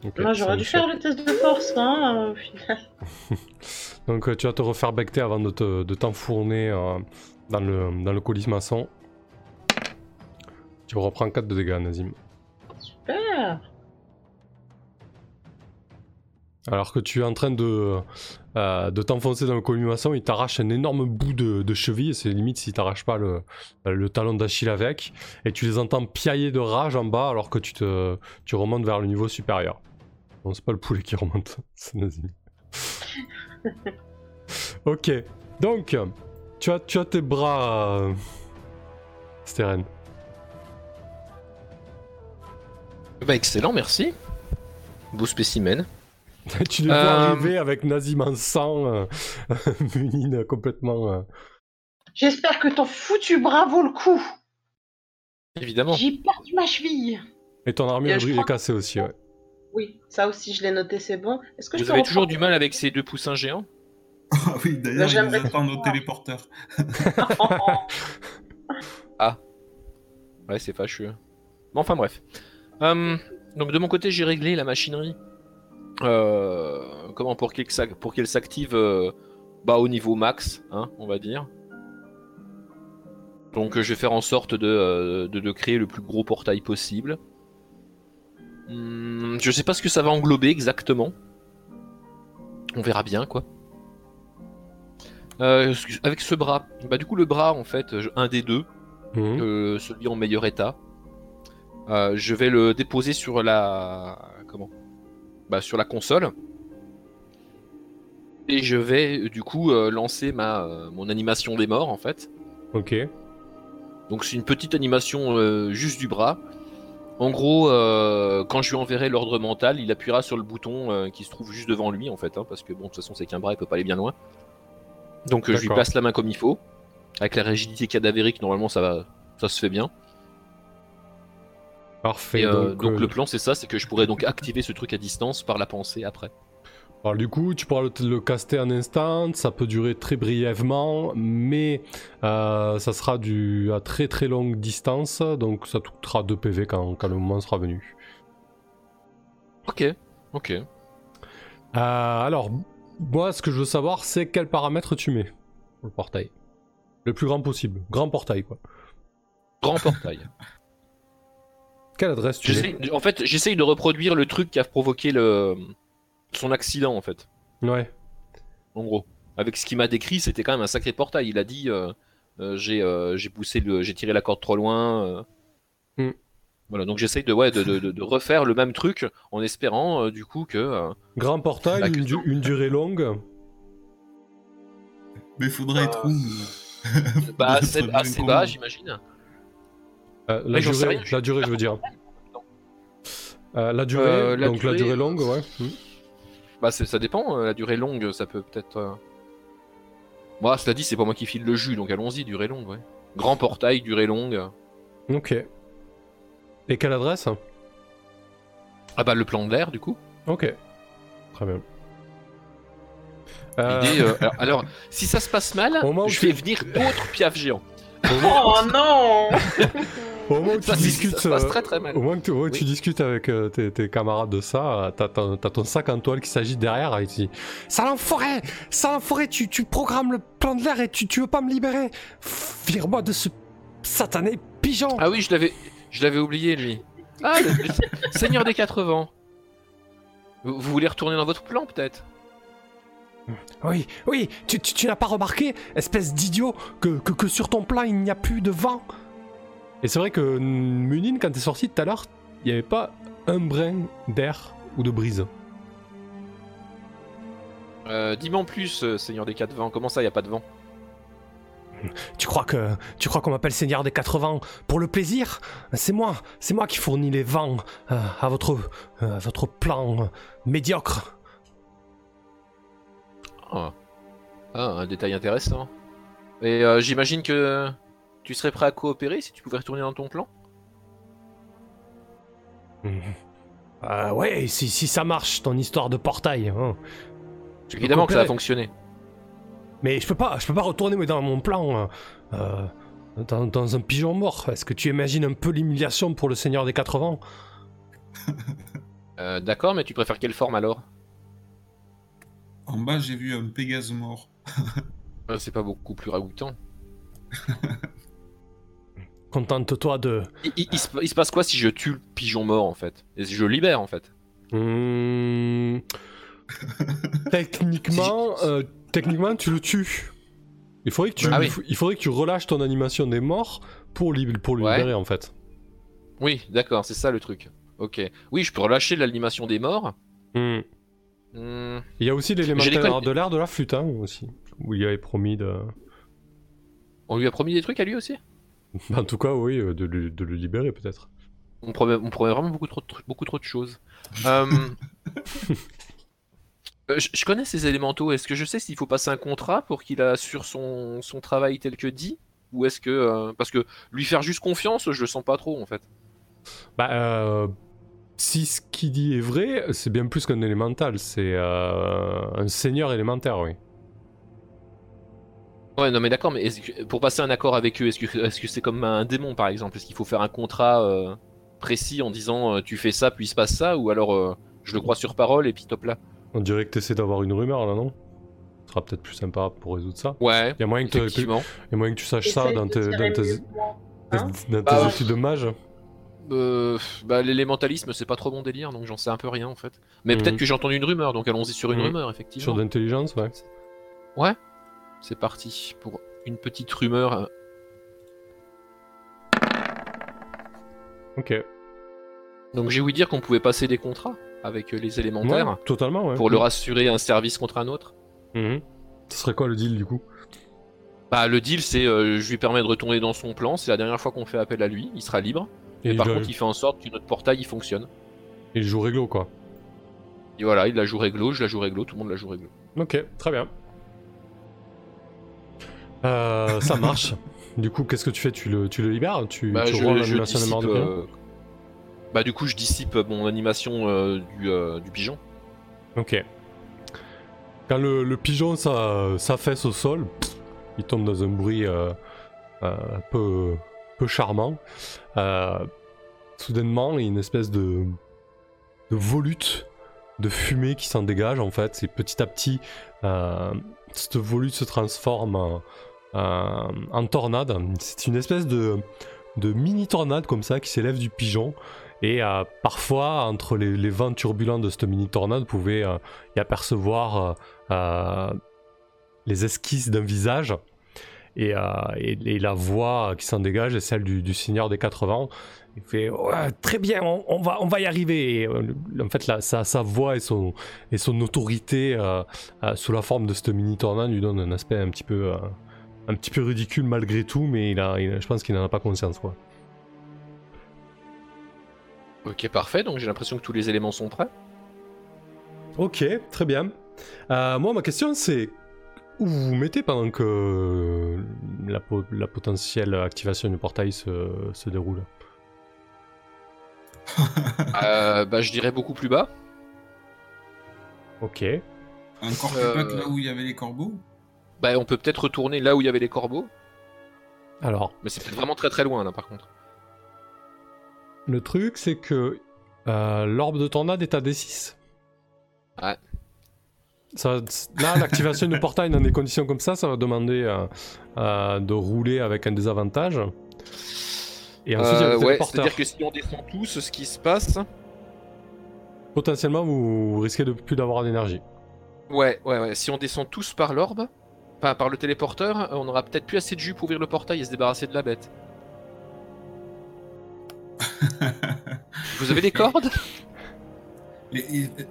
A: Ok,
E: Moi, j'aurais dû faire le test de force, hein, euh, au final. [LAUGHS]
A: Donc euh, tu vas te refaire becter avant de te- de t'enfourner euh, dans, le, dans le colis maçon. Tu reprends 4 de dégâts, Nazim.
E: Super
A: Alors que tu es en train de, euh, de t'enfoncer dans le colis maçon, il t'arrache un énorme bout de, de cheville, c'est limite s'il t'arrache pas le, le talon d'Achille avec, et tu les entends piailler de rage en bas alors que tu, te, tu remontes vers le niveau supérieur. Non, c'est pas le poulet qui remonte, [LAUGHS] c'est Nazim. [LAUGHS] ok, donc, tu as, tu as tes bras, euh, Steren.
B: Bah excellent, merci. Beau spécimen. [LAUGHS]
A: tu les vois
B: Euh,
A: arriver avec Nazim en sang, euh, [LAUGHS] Munine complètement... euh,
E: J'espère que ton foutu bras vaut le coup
B: Évidemment.
E: J'ai perdu ma cheville
A: Et ton armure
E: je
A: est
E: crois-
A: cassée aussi, ouais.
E: Oui, ça aussi, je l'ai noté, c'est bon. Est-ce que je
B: Vous avez toujours du mal avec ces deux poussins géants?
D: Ah oui, d'ailleurs, ils
E: j'aimerais
D: nous attendent au
E: pouvoir.
D: téléporteur. [LAUGHS]
B: Ouais, c'est fâcheux. Bon, enfin bref. Hum, donc de mon côté, j'ai réglé la machinerie. Euh, comment pour qu'elle s'ac- pour qu'elle s'active euh, bah, au niveau max, hein, on va dire. Donc je vais faire en sorte de, euh, de, de créer le plus gros portail possible. Hum, je sais pas ce que ça va englober exactement. On verra bien quoi. Euh, avec ce bras, bah du coup le bras en fait, un des deux, euh, celui en meilleur état. Euh, je vais le déposer sur la comment? Bah, sur la console et je vais euh, du coup euh, lancer ma euh, mon animation des morts en fait.
A: Ok.
B: Donc c'est une petite animation juste du bras. En gros, quand je lui enverrai l'ordre mental, il appuiera sur le bouton qui se trouve juste devant lui en fait, hein, parce que bon de toute façon c'est qu'un bras, il peut pas aller bien loin. Donc je lui place la main comme il faut, avec la rigidité cadavérique normalement ça va, ça se fait bien.
A: Parfait.
B: Et, euh,
A: donc,
B: donc
A: euh,
B: le plan c'est ça, c'est que je pourrais donc activer ce truc à distance par la pensée après.
A: alors, du coup, tu pourras le, le caster en instant, ça peut durer très brièvement, mais euh, ça sera du, à très très longue distance, donc ça te coûtera 2 PV quand, quand le moment sera venu.
B: Ok, ok.
A: Euh, alors, moi, ce que je veux savoir, c'est quel paramètre tu mets pour le portail. Le plus grand possible. Grand portail, quoi.
B: Grand portail. [LAUGHS]
A: Quelle adresse tu
B: J'essaye- en fait, j'essaye de reproduire le truc qui a provoqué le son accident en fait.
A: Ouais.
B: En gros, avec ce qu'il m'a décrit, c'était quand même un sacré portail. Il a dit euh, euh, j'ai euh, j'ai poussé le, j'ai tiré la corde trop loin. euh.
A: Hmm.
B: Voilà, donc j'essaye de ouais de, de- de- de refaire le même truc en espérant euh, du coup que euh,
A: Grand portail, une, du- une durée longue.
D: Mais faudrait
B: Euh,
D: être où?
B: bah [LAUGHS] assez, bas, j'imagine.
A: Euh, la, durée,
B: rien,
A: la durée, je veux dire. [LAUGHS] Euh, la durée,
B: Euh, la
A: donc la
B: durée-
A: durée longue, ouais. Hmm.
B: Bah c'est- ça dépend. euh, La durée longue, ça peut peut-être. euh, Moi, cela dit, c'est pas moi qui file le jus, donc allons-y, durée longue, ouais. Grand portail, durée longue.
A: Ok. Et quelle adresse?
B: Ah bah le plan de l'air, du coup.
A: Ok. Très bien. Euh,
B: euh, [LAUGHS] alors, alors, si ça se passe mal, je
A: tu-
B: fais venir d'autres piafs géants.
E: Oh non [LAUGHS]
A: Au moment où tu
B: Ça, c'est-
A: discutes,
B: ça se passe
A: euh,
B: très très mal.
A: au moment que tu, ouais,
B: Oui.
A: tu discutes avec euh, tes, tes camarades de ça, t'as ton, sac en toile qui s'agite derrière et tu dis Ça l'enfoiré Ça l'enfoiré tu, tu programmes le plan de l'air et tu, tu veux pas me libérer Vire-moi de ce satané pigeon
B: Ah oui, je l'avais, je l'avais oublié lui. Ah, le, le [LAUGHS] Seigneur des quatre vents. Vous, vous voulez retourner dans votre plan peut-être?
A: Oui, oui, tu, tu, tu n'as pas remarqué, espèce d'idiot, que, que, que sur ton plan il n'y a plus de vent? Et c'est vrai que Munin, quand t'es sorti tout à l'heure, il n'y avait pas un brin d'air ou de brise.
B: euh, Dis-moi en plus, euh, Seigneur des quatre vents. Comment ça, y a pas de vent?
A: Tu crois que tu crois qu'on m'appelle Seigneur des 80 pour le plaisir? C'est moi, c'est moi qui fournis les vents euh, à votre euh, à votre plan euh, médiocre.
B: ah. Ah, un détail intéressant. Et euh, j'imagine que tu serais prêt à coopérer si tu pouvais retourner dans ton plan [LAUGHS]
A: Euh, ouais, si, si ça marche ton histoire de portail. hein.
B: Évidemment que ça a fonctionné.
A: Mais je peux pas, je peux pas retourner dans mon plan. euh, euh, dans, dans un pigeon mort. Est-ce que tu imagines un peu l'humiliation pour le Seigneur des 80 [LAUGHS]
B: Euh, D'accord, mais tu préfères quelle forme alors?
D: En bas, j'ai vu un Pégase mort.
B: Euh, [LAUGHS] C'est pas beaucoup plus ragoûtant.
A: Contente-toi de.
B: Il, il- il se, il se passe quoi si je tue le pigeon mort en fait? Et si je le libère en fait?
A: Hmm. [LAUGHS] techniquement,
B: Si-
A: euh, techniquement, tu le tues. Il faudrait que tu,
B: Ah oui.
A: il faudrait que tu relâches ton animation des morts pour, pour le
B: Ouais.
A: libérer en fait.
B: Oui, d'accord, c'est ça le truc. Ok. Oui, je peux relâcher l'animation des morts.
A: Hmm.
B: Hmm,
A: Il y a aussi
B: déconné.
A: de l'air de la flûte hein, aussi, où il avait promis de.
B: On lui a promis des trucs à lui aussi?
A: En tout cas, oui, euh, de, le- de le libérer peut-être.
B: on promet, on promet vraiment beaucoup trop, de tru- beaucoup trop de choses. [LAUGHS] Euh, euh, je, je connais ces élémentaux. Est-ce que je sais s'il faut passer un contrat pour qu'il assure son, son travail tel que dit? Ou est-ce que. euh, parce que lui faire juste confiance, je le sens pas trop en fait.
A: Bah, euh, si ce qu'il dit est vrai, c'est bien plus qu'un élémental, c'est euh, un seigneur élémentaire, oui.
B: Ouais, non, mais d'accord, mais que- pour passer un accord avec eux, est-ce que est-ce que c'est comme un démon par exemple? Est-ce qu'il faut faire un contrat euh, précis en disant euh, tu fais ça puis il se passe ça Ou alors euh, je le crois sur parole et puis top là?
A: On dirait que tu essaies d'avoir une rumeur là, non? Ce sera peut-être plus sympa pour résoudre ça.
B: Ouais,
A: Il y a moyen que, tu-
B: effectivement.
A: il y a moyen que tu saches ça dans
E: de
A: tes, dans.
E: Hein?
A: dans tes
B: Bah,
A: études de mage.
B: Euh, bah, l'élémentalisme, c'est pas trop mon délire, donc j'en sais un peu rien en fait. Mais
A: Mhm.
B: peut-être que j'ai entendu une rumeur, donc allons-y sur une
A: Mhm.
B: rumeur,
A: Sur
B: effectivement.
A: l'intelligence, ouais.
B: Ouais, c'est parti pour une petite rumeur.
A: Ok.
B: Donc j'ai ouï dire qu'on pouvait passer des contrats avec euh, les élémentaires
A: Ouais, totalement, ouais.
B: pour leur assurer un service contre un autre.
A: Mhm. Ce serait quoi le deal du coup?
B: Bah, le deal, c'est euh, je lui permets de retomber dans son plan, c'est la dernière fois qu'on fait appel à lui, il sera libre.
A: Et
B: Et par contre, il fait en sorte que notre portail il fonctionne.
A: il joue réglo, quoi.
B: Et voilà, il la joue réglo, je la joue réglo, tout le monde la joue réglo.
A: Ok, très bien. Euh, ça marche. du coup, qu'est-ce que tu fais? Tu le, tu le libères? Tu,
B: Bah,
A: tu
B: je,
A: l'animation de
B: euh, Bah, du coup, je dissipe mon animation euh, du, euh, du pigeon.
A: Ok. Quand le, le pigeon s'a- s'affaisse au sol, pff, il tombe dans un bruit euh, euh, peu, peu charmant. Euh, soudainement, il y a une espèce de, de volute de fumée qui s'en dégage en fait. Et petit à petit, euh, cette volute se transforme en, en- en tornade. C'est une espèce de, mini tornade comme ça qui s'élève du pigeon. Et euh, parfois, entre les, vents turbulents de cette mini tornade, vous pouvez euh, y apercevoir euh, euh, les esquisses d'un visage. Et, euh, la voix qui s'en dégage est celle du, Seigneur des 80. Il fait Très bien, on, va, y arriver. Et, euh, en fait, sa, voix et son, et son autorité euh, euh, sous la forme de cette mini tornade lui donnent un aspect un petit peu, euh, un petit peu ridicule malgré tout, mais il a, il a- je pense qu'il n'en a pas conscience. Quoi.
B: Ok, parfait, donc j'ai l'impression que tous les éléments sont prêts.
A: Ok, très bien. Euh, moi, ma question, c'est où vous vous mettez pendant que la, po- la potentielle activation du portail se, se déroule? [LAUGHS]
B: Euh, bah, je dirais beaucoup plus bas.
A: Ok.
D: Encore plus
B: Euh,
D: bas que là où il y avait les corbeaux?
B: Bah, on peut peut-être retourner là où il y avait les corbeaux,
A: Alors,
B: mais c'est peut-être vraiment très très loin là par contre.
A: le truc, c'est que euh, l'orbe de tornade est à D6.
B: Ouais.
A: Ça, là, l'activation du portail dans des conditions comme ça, ça va demander euh, euh, de rouler avec un désavantage. Et ensuite, il y a le
B: ouais,
A: téléporteur.
B: c'est-à-dire que si on descend tous, ce qui se passe.
A: Potentiellement, vous risquez de plus d'avoir d'énergie.
B: Ouais, ouais, ouais. Si on descend tous par l'orbe, enfin par le téléporteur, on aura peut-être plus assez de jus pour ouvrir le portail et se débarrasser de la bête. [LAUGHS] Vous avez des cordes?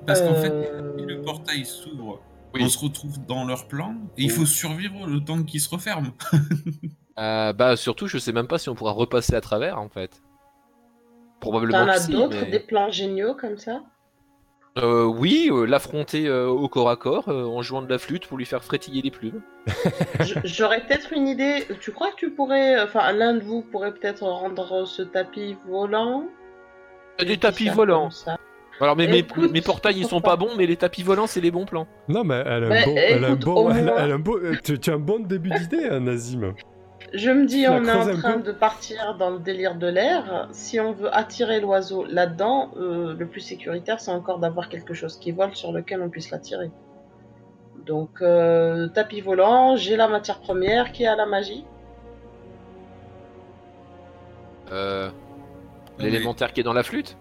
D: Parce qu'en fait,
E: Euh,
D: le portail s'ouvre,
B: Oui.
D: on se retrouve dans leur plan et il faut survivre le temps qu'il se referme. [LAUGHS]
B: Euh, Bah surtout, je sais même pas si on pourra repasser à travers en fait. Probablement
E: T'en as d'autres,
B: mais-
E: des plans géniaux comme ça?
B: Euh, oui, euh, l'affronter euh, au corps à corps euh, en jouant de la flûte pour lui faire frétiller les plumes. [LAUGHS]
E: J'aurais peut-être une idée. Tu crois que tu pourrais, enfin, l'un de vous pourrait peut-être rendre ce tapis volant?
B: Des tapis volants. Alors mes, mes,
E: Écoute,
B: mes portails ils sont pas bons, mais les tapis volants c'est les bons plans.
A: Non, mais elle a un bon. Elle a un bon, elle a- un bon- euh, tu, tu as un bon début d'idée, hein, Nazim.
E: Je me dis, on est en train de partir dans le délire de l'air. Si on veut attirer l'oiseau là-dedans, euh, le plus sécuritaire, c'est encore d'avoir quelque chose qui vole sur lequel on puisse l'attirer. Donc, euh, tapis volant, j'ai la matière première qui a la magie.
B: Euh,
D: mais-
B: L'élémentaire qui est dans la flûte?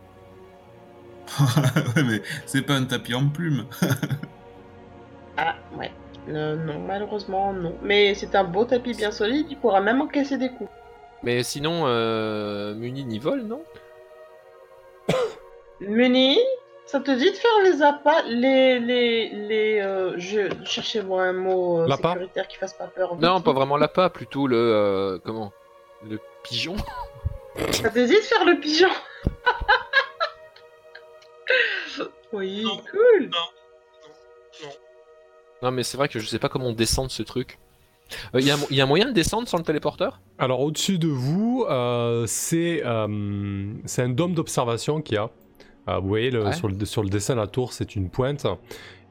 B: [LAUGHS]
D: Ouais, mais c'est pas un tapis en plume. [LAUGHS]
E: Ah, ouais. Euh, non, malheureusement, non. Mais c'est un beau tapis bien solide, il pourra même encaisser des coups.
B: Mais sinon, euh, Muni n'y vole, non [COUGHS]
E: Muni, ça te dit de faire les appâts, les, les, les, euh, je, cherchez-moi un mot euh, sécuritaire qui fasse pas peur.
B: Non, pas vraiment l'appât, plutôt le... euh, comment Le pigeon [LAUGHS]
E: Ça te dit de faire le pigeon [LAUGHS] Oui,
C: Non.
E: cool.
B: Non mais c'est vrai que je sais pas comment on descend de ce truc. Il y, a, y a moyen de descendre sans le téléporteur?
A: Alors, au-dessus de vous, euh, c'est euh, c'est un dôme d'observation qu'il y a. Euh, vous voyez, le-
B: Ouais.
A: sur, le, sur le dessin, la tour, c'est une pointe.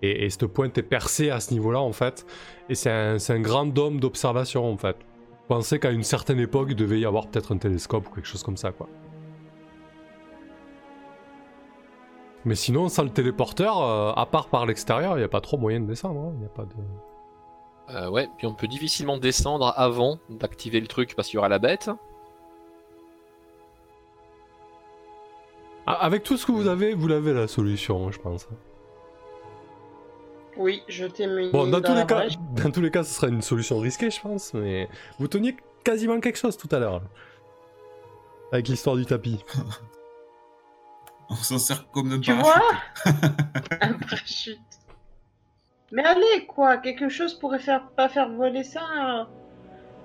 A: Et, et cette pointe est percée à ce niveau-là, en fait. Et c'est un, c'est un grand dôme d'observation, en fait. Pensez qu'à une certaine époque, il devait y avoir peut-être un télescope ou quelque chose comme ça, quoi. Mais sinon, sans le téléporteur, euh, à part par l'extérieur, il n'y a pas trop moyen de descendre. hein. Il a pas de...
B: euh, Ouais, puis on peut difficilement descendre avant d'activer le truc parce qu'il y aura la bête.
A: Ah, Avec tout ce que vous avez, vous l'avez la solution, hein, je pense.
E: Oui, je t'ai mis
A: Bon, dans, tous les cas,
E: brèche. [LAUGHS]
A: dans tous les cas, ce sera une solution risquée, je pense, mais vous teniez quasiment quelque chose tout à l'heure. Avec l'histoire du tapis. [LAUGHS]
D: On s'en sert comme un
E: Tu
D: parachute.
E: vois [LAUGHS] Un parachute. Mais allez, quoi, quelque chose pourrait faire pas faire voler ça. hein.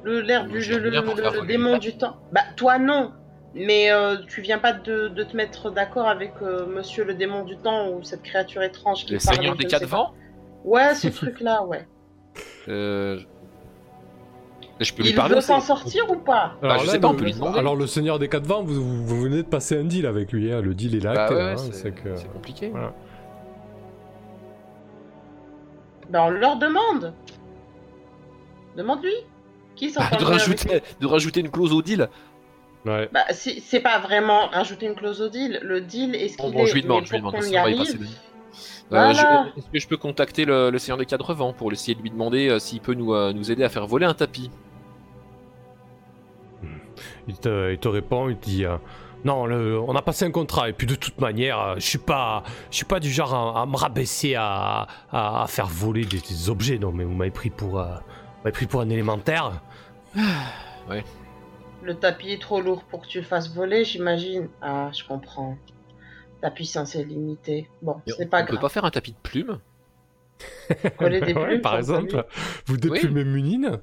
E: Le l'air du
B: j'aime
E: le, le- le démon
B: le
E: du temps. Bah toi non. Mais euh, tu viens pas de, de te mettre d'accord avec euh, Monsieur le démon du temps ou cette créature étrange qui
B: Le
E: parle,
B: seigneur
E: je
B: des quatre vents?
E: Ouais, ce truc-là, ouais.
B: euh... Je peux lui
E: Il
B: parler
E: veut s'en sortir ou pas
B: Bah, je sais pas, on
A: le-
B: peut lui demander.
A: Alors, le Seigneur des Quatre Vents, vous, vous- vous venez de passer un deal avec lui. hein. Le deal est là.
B: Bah
A: acté,
B: ouais,
A: hein, c'est
B: c'est
A: que...
B: c'est compliqué.
A: Voilà.
E: Bah on leur demande. Demande-lui. Qui
B: Ah,
E: s'entend
B: de, rajouter, de rajouter une clause au deal
A: Ouais.
E: Bah, si- c'est pas vraiment rajouter une clause au deal. Le deal est ce
B: Bon,
E: qu'il
B: bon,
E: est.
B: je lui demande, je lui
E: pour
B: demande,
E: qu'on
B: sinon
E: y
B: on va y passer
E: arrive,
B: des nuits. Euh,
E: Voilà.
B: je- Est-ce que je peux contacter le, le Seigneur des Quatre Vents pour essayer de lui demander euh, s'il peut nous, euh, nous aider à faire voler un tapis?
A: Il te, il te répond, il te dit euh, Non, le- on a passé un contrat, et puis de toute manière, euh, je suis pas, je suis pas du genre à, à me rabaisser à, à- à faire voler des, des objets. Non, mais vous m'avez pris pour, euh, vous m'avez pris pour un élémentaire.
E: Le tapis est trop lourd pour que tu le fasses voler, j'imagine. Ah, je comprends. Ta puissance est limitée. Bon,
B: Et
E: c'est pas
B: On peut
E: grave.
B: pas faire un tapis de plumes
E: Coller des [LAUGHS]
A: Ouais,
E: plumes
A: par exemple, vous déplumez Munine.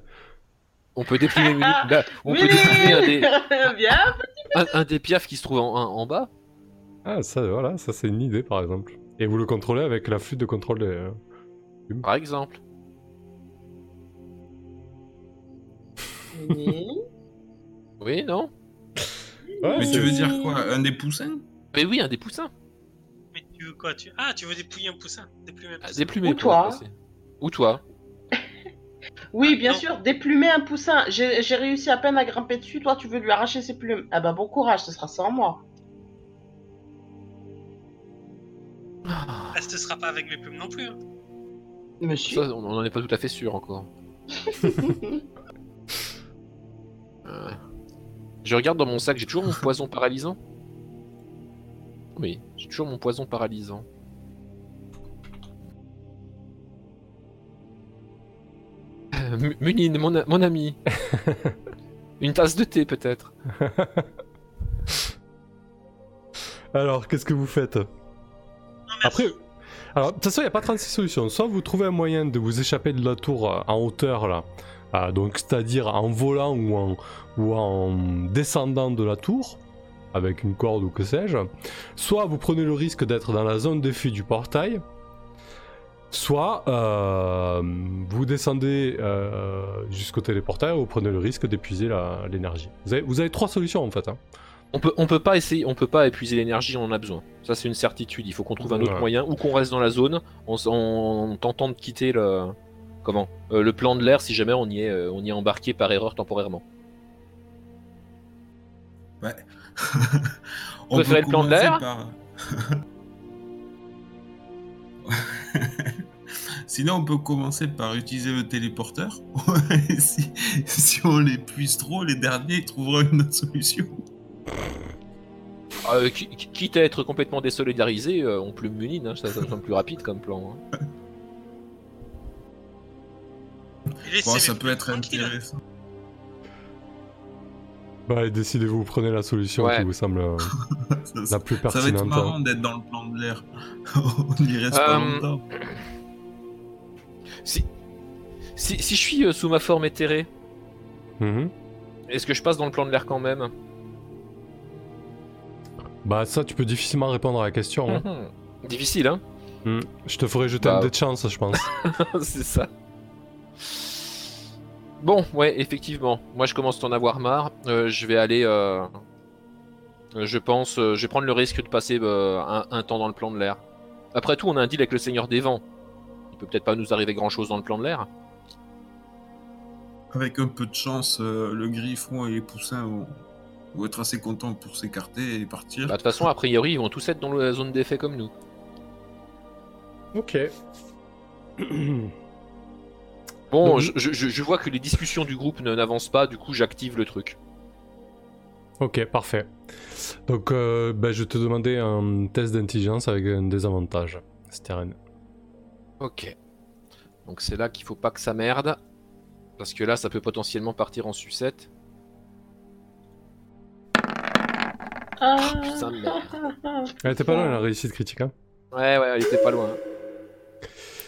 B: On peut déplumer, Muni- [LAUGHS] bah, on peut
E: Oui
B: déplumer un des, [LAUGHS] un, un des piafs qui se trouve en, en- en bas.
A: Ah, ça, voilà, ça c'est une idée par exemple. Et vous le contrôlez avec la flûte de contrôle des. euh,
B: Par exemple.
E: Oui.
B: Oui, non
A: Ouais,
D: Mais tu veux dire quoi Un des poussins?
B: Mais oui, un des poussins.
C: Mais tu veux quoi? Tu... Ah, tu veux dépouiller un poussin Déplumer un
B: Ah,
C: poussin.
B: Déplumer.
E: Ou
B: pour
E: toi.
B: remplacer. Ou toi.
E: Oui, bien sûr, déplumer un poussin. J'ai réussi à peine à grimper dessus, toi tu veux lui arracher ses plumes. Ah bah bon courage, ce sera sans moi.
C: Ah, ce sera pas avec mes plumes non plus. Hein.
B: On n'en est pas tout à fait sûr encore. [LAUGHS] Euh, je regarde dans mon sac, j'ai toujours mon poison paralysant? Oui, j'ai toujours mon poison paralysant. Munine, mon, ami. [LAUGHS] Une tasse de thé peut-être. [LAUGHS]
A: Alors, qu'est-ce que vous faites? Après, alors, de toute façon, il n'y a pas 36 solutions. Soit vous trouvez un moyen de vous échapper de la tour euh, en hauteur, là, euh, donc c'est-à-dire en volant ou en, ou en descendant de la tour, avec une corde ou que sais-je. Soit vous prenez le risque d'être dans la zone d'effet du portail. Soit euh, vous descendez euh, jusqu'au téléportail et vous prenez le risque d'épuiser l'énergie. Vous avez, vous avez trois solutions en fait. hein.
B: On peut, on peut pas essayer, on peut pas épuiser l'énergie, on en a besoin. Ça c'est une certitude. Il faut qu'on trouve un autre
A: Ouais.
B: moyen ou qu'on reste dans la zone en, tentant de quitter le comment Euh, le plan de l'air si jamais on y est, euh, on y est embarqué par erreur temporairement.
D: Ouais. [LAUGHS]
B: Vous préférez le plan de l'air
D: par- [LAUGHS] [LAUGHS] Sinon, on peut commencer par utiliser le téléporteur. [LAUGHS] Si, si on l'épuise trop, les derniers ils trouveront une autre solution.
B: Euh, qui- qui- quitte à être complètement désolidarisé, euh, on plume Munine, hein, ça, ça me semble plus rapide comme plan. hein.
D: Bon, ça peut être intéressant.
A: Bah, décidez-vous, vous prenez la solution
B: Ouais.
A: qui vous semble euh,
D: Ça, [LAUGHS]
A: la plus
D: ça va
A: pertinente.
D: être marrant d'être dans le plan de l'air. [LAUGHS] on y reste pas
B: Euh,
D: longtemps.
B: Si, si, si je suis euh, sous ma forme éthérée,
A: Mhm.
B: est-ce que je passe dans le plan de l'air quand même?
A: Bah ça, tu peux difficilement répondre à la question. hein.
B: Mhm. Difficile, hein
A: Hmm. Je te ferai jeter
B: Bah,
A: un dé de chance, je pense. [LAUGHS]
B: C'est ça. Bon, ouais, effectivement. Moi, je commence à en avoir marre. Euh, je vais aller. euh, Je pense. euh, Je vais prendre le risque de passer euh, un, un temps dans le plan de l'air. Après tout, on a un deal avec le Seigneur des Vents. Il peut peut-être pas nous arriver grand chose dans le plan de l'air.
D: Avec un peu de chance, euh, le griffon et les poussins vont, vont être assez contents pour s'écarter et partir.
B: Bah, De toute façon, a priori, ils vont tous être dans la zone d'effet comme nous.
A: ok. [CLEARS THROAT]
B: Bon,
A: Donc-
B: je, je- je- je vois que les discussions du groupe ne- n'avancent pas, du coup, j'active le truc.
A: ok, parfait. Donc, euh, bah, je te demandais un test d'intelligence avec un désavantage. Steren.
B: Ok. Donc c'est là qu'il faut pas que ça merde. Parce que là, ça peut potentiellement partir en sucette.
E: Ah,
B: putain de merde.
A: Elle était pas loin la réussite critique. Hein.
B: Ouais, ouais, elle était pas loin.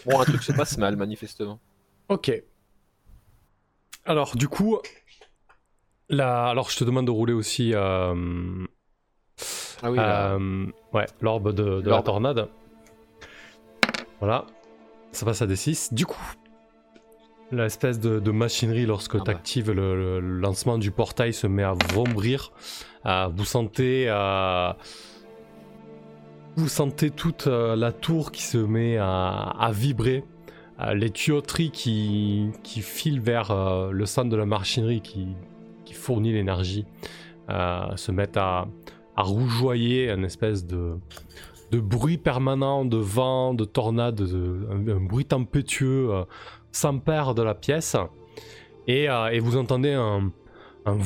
B: Bon, un truc se passe mal, manifestement.
A: Ok. Alors, du coup, alors je te demande de rouler aussi euh,
B: Ah oui,
A: euh, ouais, l'orbe de, de la tornade. Voilà. Ça passe à D6. Du coup, l'espèce de, de machinerie, lorsque
B: Ah bah.
A: tu actives le, le lancement du portail, se met à vombrir. Euh, vous sentez. vous sentez toute euh, la tour qui se met à, à vibrer. Euh, les tuyauteries qui, qui filent vers euh, le centre de la machinerie qui, qui fournit l'énergie euh, se mettent à, à rougeoyer, une espèce de, de bruit permanent, de vent, de tornade, de- un, bruit tempétueux s'empare de la pièce. Et, et vous entendez un, un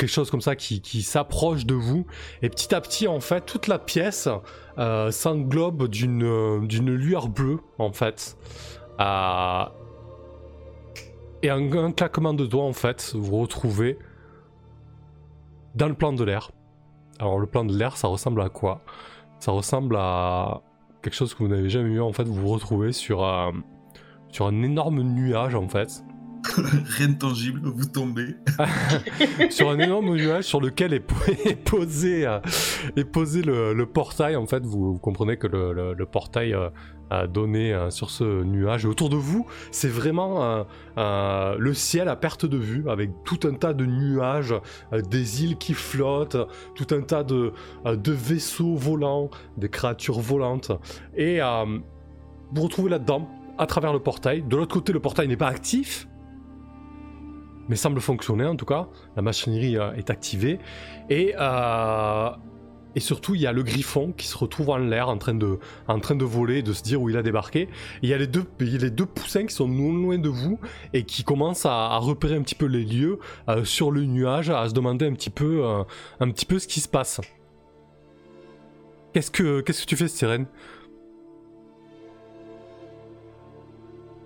A: quelque chose comme ça qui, s'approche de vous. Et petit à petit, en fait, toute la pièce euh, s'englobe d'une euh, d'une lueur bleue, en fait. Euh, et en un claquement de doigts, en fait, vous retrouvez dans le plan de l'air. Alors, le plan de l'air, ça ressemble à quoi? Ça ressemble à quelque chose que vous n'avez jamais vu, en fait. Vous vous retrouvez sur, sur un énorme nuage, en fait. [LAUGHS]
D: Rien de tangible, vous tombez. [LAUGHS]
A: sur un énorme nuage sur lequel est, po- [LAUGHS] est posé, euh, posé le, portail. En fait, vous, comprenez que le, portail euh, a donné euh, sur ce nuage. Et autour de vous, c'est vraiment le ciel à perte de vue, avec tout un tas de nuages, des îles qui flottent, tout un tas de, de vaisseaux volants, des créatures volantes. Et vous vous retrouvez là-dedans, à travers le portail. De l'autre côté, le portail n'est pas actif mais semble fonctionner en tout cas. La machinerie euh, est activée. Et euh, et surtout, il y a le griffon qui se retrouve en l'air en train de, en train de voler, de se dire où il a débarqué. Et il y a les deux, les deux poussins qui sont non loin de vous et qui commencent à, repérer un petit peu les lieux euh, sur le nuage, à se demander un petit peu, un petit peu ce qui se passe. Qu'est-ce que, que tu fais, Sirène?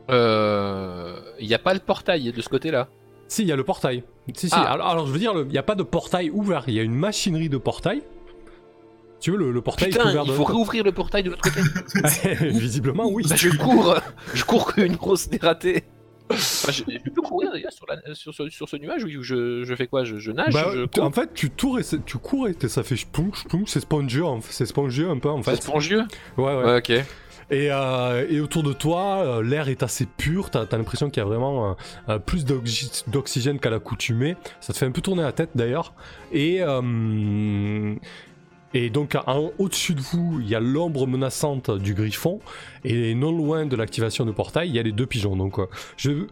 B: Il n'y a pas le portail de ce côté-là?
A: Si, il y a le portail. Si, si.
B: Ah.
A: Alors, alors, je veux dire, il n'y a pas de portail ouvert. Il y a une machinerie de portail. Tu veux, le, le portail est ouvert
B: il
A: de
B: faut réouvrir le portail de l'autre côté. [LAUGHS]
A: Visiblement, oui.
B: Bah, je cours, je cours comme une grosse dératée. Je, je peux courir d'ailleurs sur, la- sur, ce- sur ce nuage ou je, je fais quoi? Je, je nage
A: Bah, en fait, tu tours et c'est- tu cours et ça fait splunk, splunk, c'est spongieux, c'est spongieux un peu en
B: C'est
A: fait.
B: spongieux?
A: Ouais, ouais.
B: Ouais, ok.
A: Et, euh, et autour de toi, euh, l'air est assez pur, t'as as, l'impression qu'il y a vraiment euh, plus d'oxy- d'oxygène qu'à l'accoutumée. Ça te fait un peu tourner la tête d'ailleurs. Et, et donc au-dessus de vous, il y a l'ombre menaçante du griffon. Et non loin de l'activation du portail, il y a les deux pigeons. Donc je...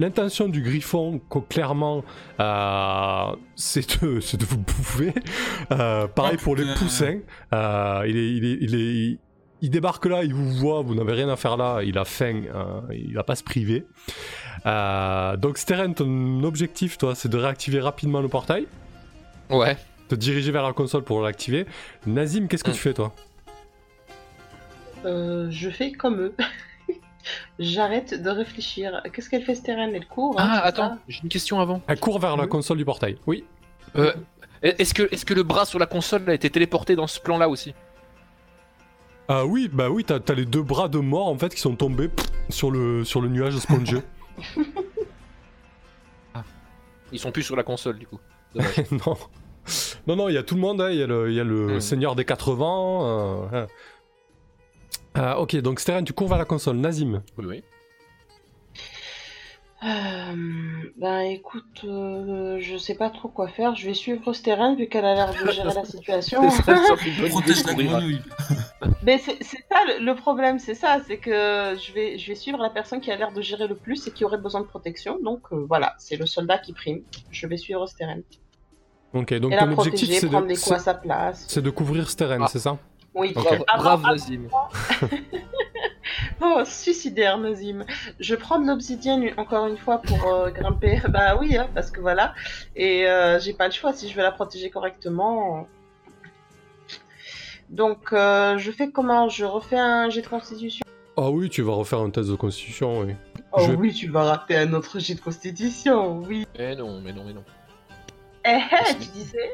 A: L'intention du griffon, clairement, euh, c'est de, vous bouffer. Euh, pareil
D: Oh,
A: pour les poussins. Euh, il, est, il, est, il, est- il débarque là, il vous voit, vous n'avez rien à faire là, il a faim, euh, il va pas se priver. Euh, donc Steren, ton objectif, toi, c'est de réactiver rapidement le portail,
B: Ouais.
A: te diriger vers la console pour l'activer. Nazim, qu'est-ce que
B: Mm.
A: tu fais, toi?
E: Euh, je fais comme eux. [LAUGHS] J'arrête de réfléchir. Qu'est-ce qu'elle fait, Steren? Elle court hein,
B: Ah, attends, j'ai une question avant.
A: Elle court vers la
E: Oui.
A: console du portail. Oui.
B: Euh, est-ce que, est que le bras sur la console a été téléporté dans ce plan-là aussi?
A: Ah oui, bah oui, t'as as les deux bras de mort en fait qui sont tombés pff, sur le, sur le nuage spongieux. [LAUGHS]
B: Ils sont plus sur la console du coup. [LAUGHS]
A: Non. Non, non, il y a tout le monde, hein, il y a le, y a le
B: Mm.
A: seigneur des 80. euh. Euh, ok, donc Steren, tu cours vers la console. Nazim.
B: oui, oui.
E: Euh, ben écoute, euh, je sais pas trop quoi faire. Je vais suivre Steren vu qu'elle a l'air de gérer la situation. [LAUGHS]
D: Protège la grenouille. [LAUGHS]
E: Mais c'est ça le, le problème, c'est ça, c'est que je vais, je vais suivre la personne qui a l'air de gérer le plus et qui aurait besoin de protection. Donc euh, voilà, c'est le soldat qui prime. Je vais suivre Steren.
A: Ok, donc
E: et la
A: ton objectif c'est de,
E: des coups à
A: c'est-
E: sa place.
A: c'est de couvrir Steren,
B: Ah.
A: c'est ça?
E: Oui,
A: Ok.
B: Brave, brave.
E: Oh, suicidaire, Nazim. Je prends de l'obsidienne encore une fois pour euh, grimper. [LAUGHS] Bah oui, hein, parce que voilà. Et euh, j'ai pas le choix si je veux la protéger correctement. Donc, euh, je fais comment? Je refais un jet de constitution.
A: Ah oui, tu vas refaire un test de constitution, oui.
E: Oh
A: Je-
E: oui, tu vas rater un autre jet de constitution, oui.
B: Mais non, mais non, mais non.
E: Eh, eh, tu disais.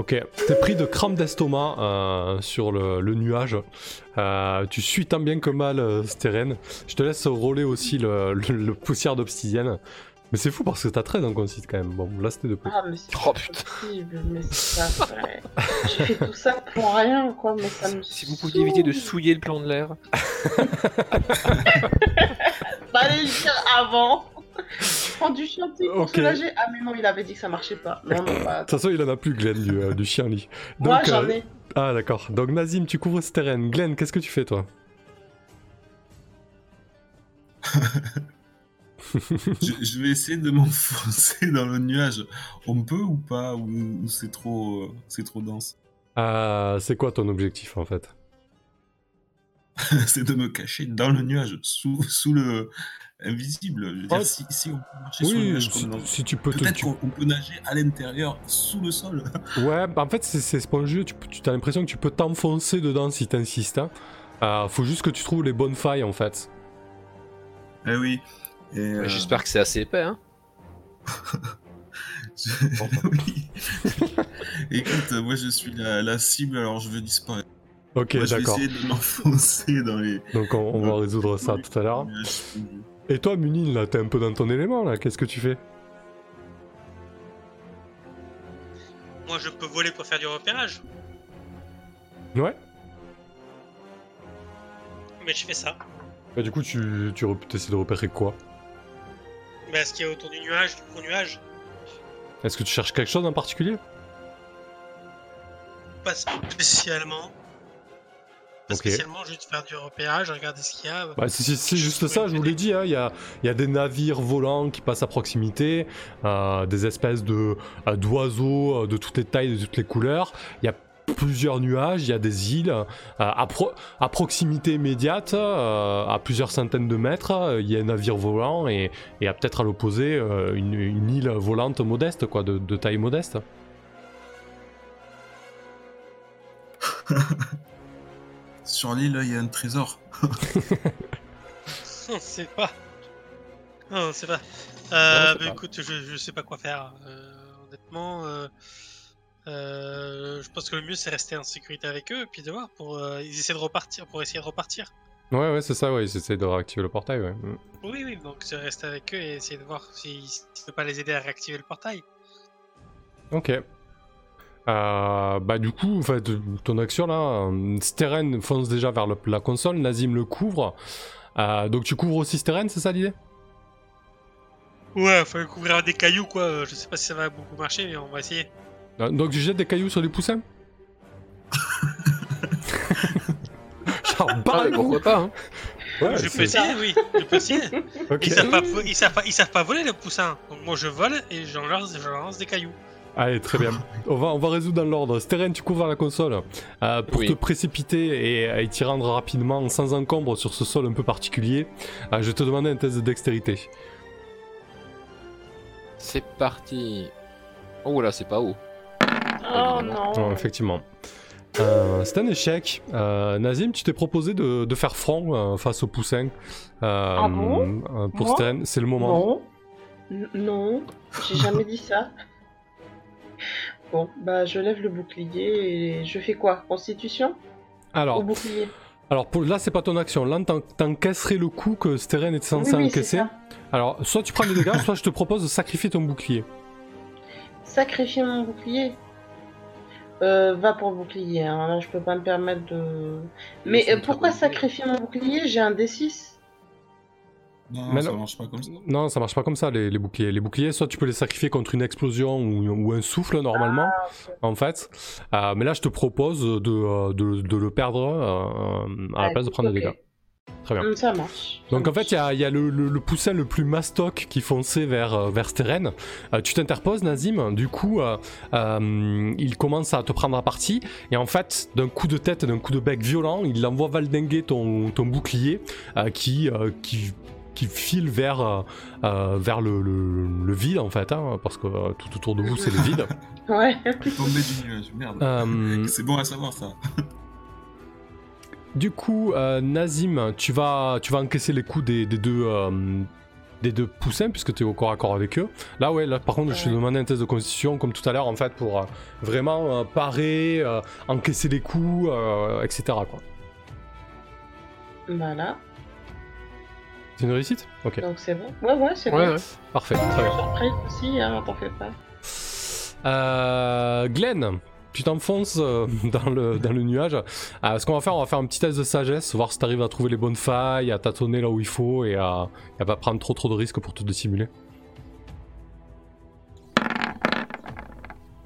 A: Ok, t'es pris de crampes d'estomac euh, sur le, le nuage. Euh, tu suis tant bien que mal euh, Steren. Je te laisse rouler aussi le, le- le poussière d'obsidienne. Mais c'est fou parce que t'as 13 en concite quand même. Bon, là c'était de plus.
E: Ah, mais c'est
B: Oh, putain.
E: possible, mais c'est pas vrai. J'ai fait tout ça pour rien, quoi, mais ça me
B: Si vous pouviez éviter de souiller le plan de l'air. [LAUGHS]
E: Fallait le dire avant. Prends du chantier pour soulager. Ah mais non, il avait dit que ça marchait pas. Non, non, pas.
A: De toute façon, il en a plus, Glenn, du, euh, du chien lit.
E: Moi
A: Donc,
E: j'en
A: euh,
E: ai.
A: Ah d'accord. Donc Nazim, tu couvres Steren. Glenn, qu'est-ce que tu fais toi? [LAUGHS]
D: Je, je vais essayer de m'enfoncer dans le nuage. On peut ou pas Ou, ou c'est trop, euh, c'est trop dense?
A: Euh, C'est quoi ton objectif en fait? [LAUGHS]
D: C'est de me cacher dans le nuage, sous, sous le invisible. Dire,
A: Oh.
D: si, si on peut marcher sur le nuage
A: si,
D: comme dans-
A: si tu peux.
D: Peut-être
A: tu-
D: qu'on on peut nager à l'intérieur, sous le sol. [LAUGHS]
A: Ouais, bah, en fait c'est c'est spongieux, tu, as l'impression que tu peux t'enfoncer dedans si t'insistes. Hein. Euh, faut juste que tu trouves les bonnes failles en fait.
D: Eh oui. Et, euh,
B: J'espère que c'est assez épais, hein. [LAUGHS]
D: je- [LAUGHS] oui. Écoute, moi je suis la, la cible, alors je veux disparaître.
A: Ok,
D: moi, je vais
A: d'accord.
D: essayer de m'enfoncer dans les.
A: Donc on, on va résoudre ça tout à l'heure. Et toi Munil, là, t'es un peu dans ton élément là, qu'est-ce que tu fais?
C: Moi, je peux voler pour faire du repérage,
A: Ouais.
C: Mais je fais ça.
A: Bah du coup tu, tu essaies de repérer quoi?
C: Mais ce qu'il y a autour du nuage, du gros nuage,
A: Est-ce que tu cherches quelque chose en particulier?
C: Pas spécialement. Pas spécialement juste faire du repérage, regarder ce qu'il y a.
A: Bah, c'est- juste ça, je vous l'ai dit, hein, il y, a, il y a des navires volants qui passent à proximité, euh, des espèces de euh, d'oiseaux euh, de toutes les tailles, de toutes les couleurs. Il y a plusieurs nuages, il y a des îles euh, à, pro- à proximité immédiate, euh, à plusieurs centaines de mètres. euh, Il y a un navire volant et, et à peut-être à l'opposé euh, une, une île volante modeste, quoi, de, de taille modeste. [LAUGHS]
D: Sur l'île, il y a un trésor. [LAUGHS]
C: On sait pas. Non, on sait pas. Euh,
B: Non, on sait
C: bah,
B: pas.
C: écoute, je, je sais pas quoi faire. Euh, honnêtement, euh, euh, je pense que le mieux c'est rester en sécurité avec eux et puis de voir pour euh, ils essaient de repartir pour essayer de repartir.
A: Ouais, ouais, c'est ça, ouais, ils essaient de réactiver le portail, ouais. Mm.
C: Oui, oui, donc c'est rester avec eux et essayer de voir si si tu peux pas les aider à réactiver le portail.
A: Ok. Euh, bah du coup, en fait, ton action là, Steren fonce déjà vers le- la console, Nazim le couvre. Euh, donc tu couvres aussi Steren, c'est ça l'idée?
C: Ouais, faut couvrir des cailloux quoi. euh, Je sais pas si ça va beaucoup marcher, mais on va essayer.
A: Donc tu jettes des cailloux sur les poussins? [LAUGHS] Genre,
B: Ah, mais pourquoi pas hein.
A: Ouais,
C: je peux essayer, oui. Je peux essayer.
A: ok.
C: Ils savent, pas, ils, savent pas, ils savent pas voler les poussins. Donc moi je vole et j'en lance, j'en lance des cailloux.
A: Allez, très bien. [LAUGHS] On va, on va résoudre dans l'ordre. Steren, tu couvres la console euh, pour
B: Oui.
A: te précipiter et, et t'y rendre rapidement, sans encombre, sur ce sol un peu particulier. Euh, je vais te demander un test de dextérité.
B: C'est parti. Oh là, c'est pas haut.
E: Oh non.
A: Non, effectivement. Euh, c'est un échec. Euh, Nazim, tu t'es proposé de, de faire front euh, face au poussin. Euh,
E: Ah bon
A: euh, Pour Steren, c'est le moment.
E: Non. N- Non, j'ai jamais dit ça. [LAUGHS] Bon, bah je lève le bouclier et je fais quoi? Constitution?
A: Alors,
E: Au bouclier?
A: alors pour, là, c'est pas ton action. Là, t'en- t'encaisserais le coup que Steren est censé
E: Oui,
A: encaisser.
E: ça.
A: Alors, soit tu prends des dégâts, [LAUGHS] soit je te propose de sacrifier ton bouclier.
E: Sacrifier mon bouclier? Euh, Va pour le bouclier, hein. là je peux pas me permettre de... Mais euh, pourquoi sacrifier mon bouclier? J'ai un D6
D: Non,
A: Mais
D: ça
A: non.
D: marche pas comme ça.
A: Non, ça marche pas comme ça, les, les boucliers. Les boucliers, soit tu peux les sacrifier contre une explosion ou, ou un souffle, normalement, en fait. Euh, mais là, je te propose de, euh, de, de le perdre euh, à la
E: Ouais,
A: place de prendre des dégâts. Très bien.
E: Hum, Ça marche.
A: Donc en fait, il y a, il y a le, le- le poussin le plus mastoc qui fonçait vers, vers Steren. Euh, tu t'interposes, Nazim. Du coup, euh, euh, il commence à te prendre à partie. Et en fait, d'un coup de tête, d'un coup de bec violent, il envoie valdinguer ton, ton bouclier euh, qui, euh, qui, qui file vers, euh, euh, vers le, le- le vide, en fait. hein, parce que euh, tout autour de vous, c'est le vide. [LAUGHS]
E: Ouais.
D: Tombé du nuage, merde. C'est bon à savoir ça.
A: Du coup, euh, Nazim, tu vas, tu vas encaisser les coups des, des deux, euh, des deux poussins puisque tu es au corps à corps avec eux. Là, ouais, là, par contre, je te demandais un test de constitution comme tout à l'heure, en fait, pour euh, vraiment euh, parer, euh, encaisser les coups, euh, etc. Quoi.
E: Voilà,
A: C'est une réussite Ok,
E: donc c'est bon. Ouais, ouais, c'est
B: Ouais,
E: bon.
B: ouais.
A: parfait, très bien.
E: Surprise aussi, hein, t'en fais pas.
A: Euh, Glenn, tu t'enfonces euh, [LAUGHS] dans, le, dans le nuage. Euh, ce qu'on va faire, on va faire un petit test de sagesse, voir si tu arrives à trouver les bonnes failles, à tâtonner là où il faut et à, et à pas prendre trop trop de risques pour te dissimuler.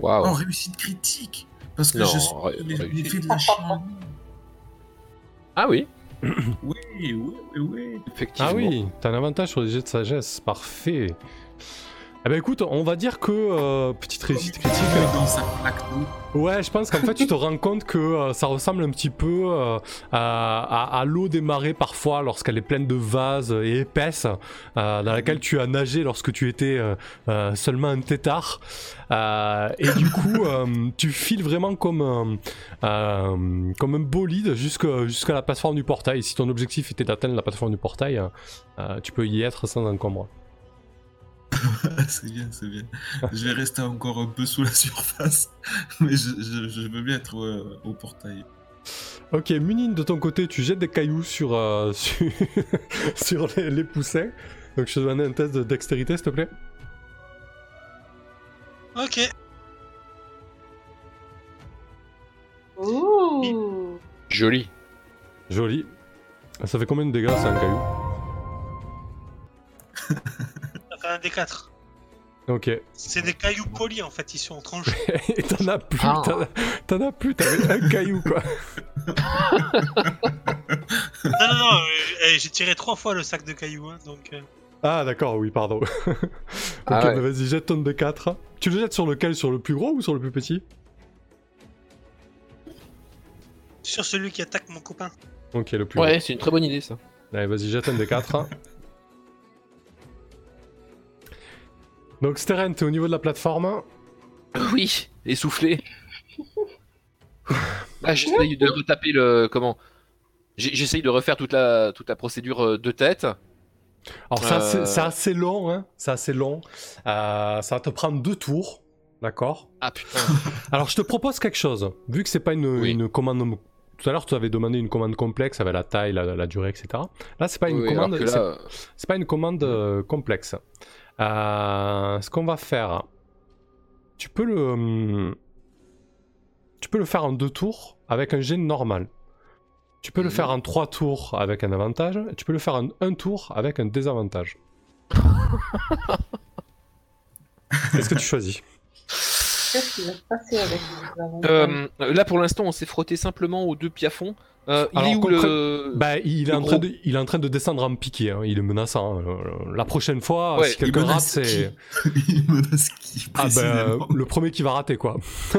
B: Waouh.
D: Oh, réussite critique Parce que
B: Non,
D: je suis effets de la. [LAUGHS]
B: Ah oui,
D: Oui, oui, oui, oui.
B: effectivement.
A: Ah oui, t'as un avantage sur les jets de sagesse, parfait. Eh ben écoute, on va dire que euh, petite réussite critique.
D: Dans sa plaque d'eau.
A: Ouais, je pense qu'en fait tu te rends compte que euh, ça ressemble un petit peu euh, à, à- à l'eau des marées parfois lorsqu'elle est pleine de vases et épaisse, dans laquelle tu as nagé lorsque tu étais seulement un tétard. Et du coup, tu files vraiment comme un, comme un bolide jusqu'à la plateforme du portail. Si ton objectif était d'atteindre la plateforme du portail, tu peux y être sans encombre. [LAUGHS]
D: c'est bien, c'est bien. Je vais rester encore un peu sous la surface, [LAUGHS] mais je, je- je veux bien être euh, au portail.
A: Ok, Munine, de ton côté, tu jettes des cailloux sur, euh, [LAUGHS] sur, sur les, les poussins. Donc je te demande un test de dextérité, s'il te plaît.
C: Ok.
E: Ouh
B: Joli.
A: Joli. Ça fait combien de dégâts, c'est un caillou?
C: Ça un des quatre.
A: Ok.
C: C'est des cailloux polis en fait, ils sont tranchés. [LAUGHS]
A: Et t'en as plus,
B: Ah.
A: t'en as- t'en as plus, t'avais un caillou quoi. [LAUGHS]
C: Non, non, non, euh, eh, j'ai tiré trois fois le sac de cailloux, hein, donc. euh,
A: Ah d'accord, oui, pardon. [LAUGHS] ok,
B: Ah ouais.
A: bah, vas-y, jette ton D4. Tu le jettes sur lequel Sur le plus gros ou sur le plus petit?
C: Sur celui qui attaque mon copain.
A: Ok, le plus
B: Ouais, c'est une très bonne idée ça.
A: Allez, vas-y, jette un D4. Donc Steren, t'es au niveau de la plateforme.
B: Oui, essoufflé. Là, j'essaye de retaper le. Comment? J'essaye de refaire toute la, toute la procédure euh, de tête.
A: Alors ça, c'est
B: Euh.
A: c'est assez long, hein. C'est assez long. Euh, ça va te prendre deux tours, d'accord?
B: Ah putain. [LAUGHS]
A: Alors je te propose quelque chose. Vu que c'est pas une,
B: Oui.
A: une commande... Tout à l'heure, tu avais demandé une commande complexe avec la taille, la, la durée, etc. Là, c'est pas une
B: Oui,
A: commande... c'est- pas une commande complexe. Euh, ce qu'on va faire, tu peux le, hum, tu peux le faire en deux tours avec un jet normal. Tu peux le
B: Mhm.
A: faire en trois tours avec un avantage. et Tu peux le faire en un tour avec un désavantage. [LAUGHS] Qu'est-ce que tu choisis?
E: Qu'est-ce qui va se passer avec les avantages?
B: Euh, là, pour l'instant, on s'est frotté simplement aux deux piafons. Euh, il
A: Alors,
B: est où le.
A: Bah, il est,
B: le
A: en train
B: gros-
A: de, il est en train de descendre en piqué. hein. Il est menaçant. Euh, La prochaine fois,
B: Ouais,
A: si quelqu'un rate, c'est [LAUGHS]
D: Il menace qui
A: ah ben, le premier qui va rater quoi. [LAUGHS]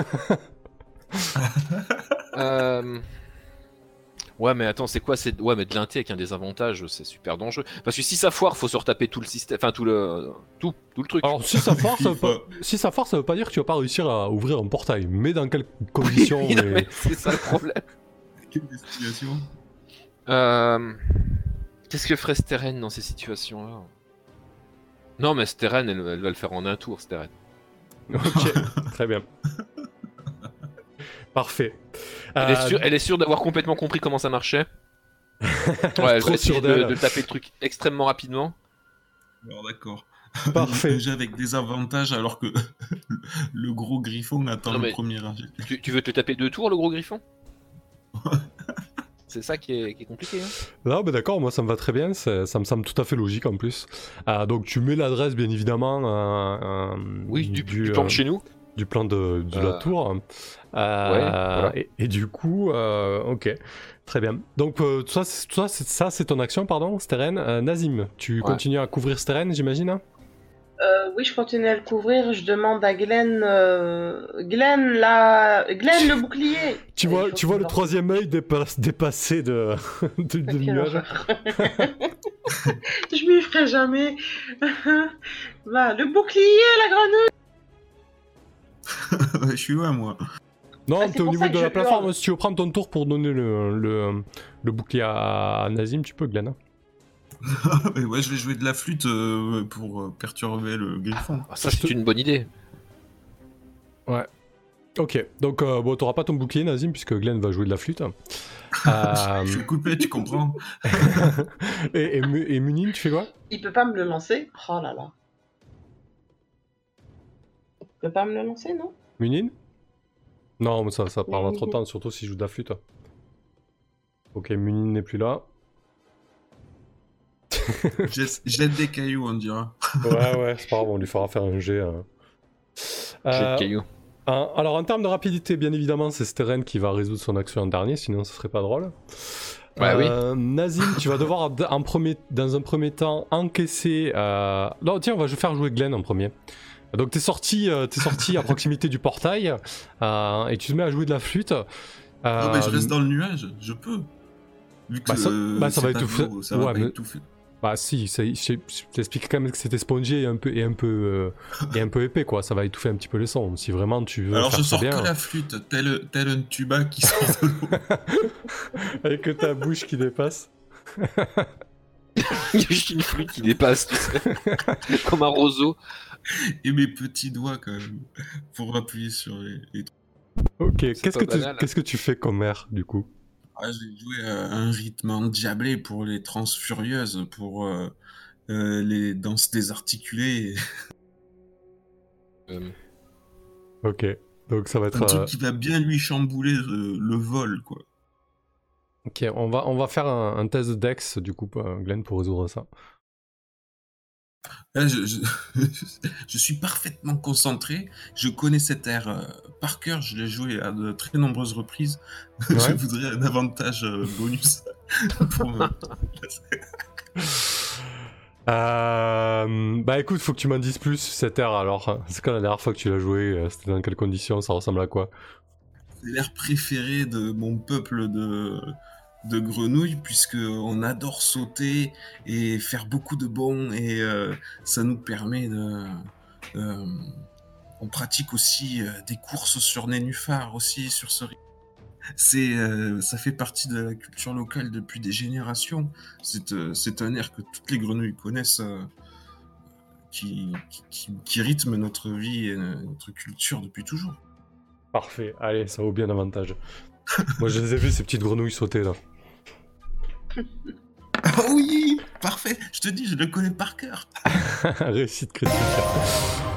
B: Euh, Ouais, mais attends, c'est quoi c'est Ouais, mais de l'inté avec un désavantage, c'est super dangereux. Parce que si ça foire, faut se retaper tout le système. Enfin, tout le. Tout, tout le truc.
A: Alors si ça force, ça veut pas... si ça force, ça veut pas dire que tu vas pas réussir à ouvrir un portail. Mais dans quelles conditions
B: Oui, non,
A: et-
B: mais c'est ça le problème.
D: Quelle destination
B: Euh, Qu'est-ce que ferait Steren dans ces situations-là Non, mais Steren, elle, elle va le faire en un tour, Steren.
A: Ok, [LAUGHS] très bien. [LAUGHS] Parfait.
B: Elle, est
A: Euh,
B: sûre, elle est sûre d'avoir complètement compris comment ça marchait. [LAUGHS] Ouais, elle
A: Trop
B: va
A: sûre
B: de, taper le truc extrêmement rapidement.
D: Alors d'accord.
A: Parfait.
D: Déjà avec des avantages alors que le gros griffon attend
B: Non,
D: le premier.
B: Tu, tu veux te le taper deux tours, le gros griffon? [LAUGHS] C'est ça qui est, qui est compliqué. Hein
A: Non, mais d'accord, moi ça me va très bien, ça me semble tout à fait logique en plus. Euh, donc tu mets l'adresse bien évidemment euh, euh,
B: oui, du, du plan de chez nous.
A: du plan de, de la tour.
B: Voilà.
A: et, et du coup, ok, très bien. Donc ça, c'est- ça, c'est- ça, c'est ton action, pardon, Steren. Nazim, tu
B: Ouais.
A: continues à couvrir Steren, j'imagine hein?
E: Euh, oui, je continue à le couvrir. Je demande à Glenn. euh, Glenn, la... Glenn, le bouclier
A: Tu vois, tu vois le troisième œil dépasse- dépasser [LAUGHS] de, de, nuage. [LAUGHS]
E: je m'y ferai jamais. [LAUGHS] Va, le bouclier, la grenouille
D: je suis loin moi.
A: Non,
E: Ah,
A: t'es au niveau de la plateforme. Si tu veux prendre ton tour pour donner le, le, le bouclier à, à Nazim, tu peux, Glenn. hein. [LAUGHS]
D: Mais ouais, je vais jouer de la flûte euh, pour euh, perturber le griffon.
B: Ah, ça, c'est une bonne idée.
A: Ok, donc euh, bon, t'auras pas ton bouclier, Nazim, puisque Glenn va jouer de la flûte. [LAUGHS]
D: Je suis coupé, tu comprends [LAUGHS]
A: et, et, Mu- et Munin, tu fais quoi?
E: Il peut pas me le lancer? Oh là là. Il peut pas me le lancer, non?
A: Munin? Non, mais ça, ça prendra
E: Munin.
A: trop de temps, surtout si je joue de la flûte. Ok, Munin n'est plus là.
D: Jette jette des cailloux, on dira.
A: Ouais, ouais, c'est pas grave, on lui fera faire un jet. hein.
B: J'ai
A: Euh,
B: le caillou.
A: un- alors, en termes de rapidité, bien évidemment, c'est Steren qui va résoudre son action en dernier, sinon ce serait pas drôle.
B: Bah
A: Euh, Nazim, tu vas devoir en premier, dans un premier temps encaisser. euh, Non, tiens, on va faire jouer Glenn en premier. Donc t'es sorti, euh, t'es sorti à proximité du portail euh, et tu te mets à jouwer de la flûte.
D: Non, mais je reste dans le nuage, je peux. Vu que
A: Bah, ça-
D: euh,
A: bah, ça va étouffer.
D: Ça
A: Ouais, mais-
D: étouffer.
A: Bah si, t'explique quand même que c'était spongy et un peu et un peu euh, et un peu épais quoi. Ça va étouffer un petit peu les sons. Si vraiment tu veux
D: Alors
A: faire
D: je sors
A: bien,
D: que la flûte, tel, tel un tuba qui sort de l'eau. [LAUGHS]
A: avec que ta bouche qui dépasse. [LAUGHS]
B: Il y a juste une flûte qui dépasse, tu sais. [LAUGHS] Comme un roseau.
D: et mes petits doigts quand même pour appuyer sur les.
A: Ok, qu'est-ce que tu,
B: banal.
A: qu'est-ce que tu fais comme air du coup?
D: Ah, j'ai joué euh, un rythme endiablé pour les trans furieuses, pour euh, euh, les danses désarticulées. [LAUGHS]
B: Euh,
A: Ok, donc ça va être.
D: Un truc
A: euh,
D: qui va bien lui chambouler euh, le vol, quoi.
A: Ok, on va on va faire un, un test de Dex du coup, Glenn, pour résoudre ça.
D: Là, je, je- [LAUGHS] je suis parfaitement concentré. Je connais cet air euh, par cœur. Je l'ai joué à de très nombreuses reprises. [LAUGHS]
A: Ouais.
D: je voudrais un avantage euh, bonus [LAUGHS] pour me-
A: Euh, bah écoute, faut que tu m'en dises plus cet air alors. C'est quand la dernière fois que tu l'as joué C'était dans quelles conditions Ça ressemble à quoi?
D: C'est l'air préféré de mon peuple de, de grenouilles, puisque on adore sauter et faire beaucoup de bonds, et euh, ça nous permet de. euh, on pratique aussi euh, des courses sur nénuphar aussi sur ce c'est ça fait partie de la culture locale depuis des générations. C'est un air que toutes les grenouilles connaissent, qui, qui, rythme notre vie et notre culture depuis toujours.
A: Parfait, allez, ça vaut bien davantage. Moi je les ai vus ces petites grenouilles sauter là.
D: Ah oui, parfait. Je te dis, je le connais par cœur. [LAUGHS]
A: Réussite critique.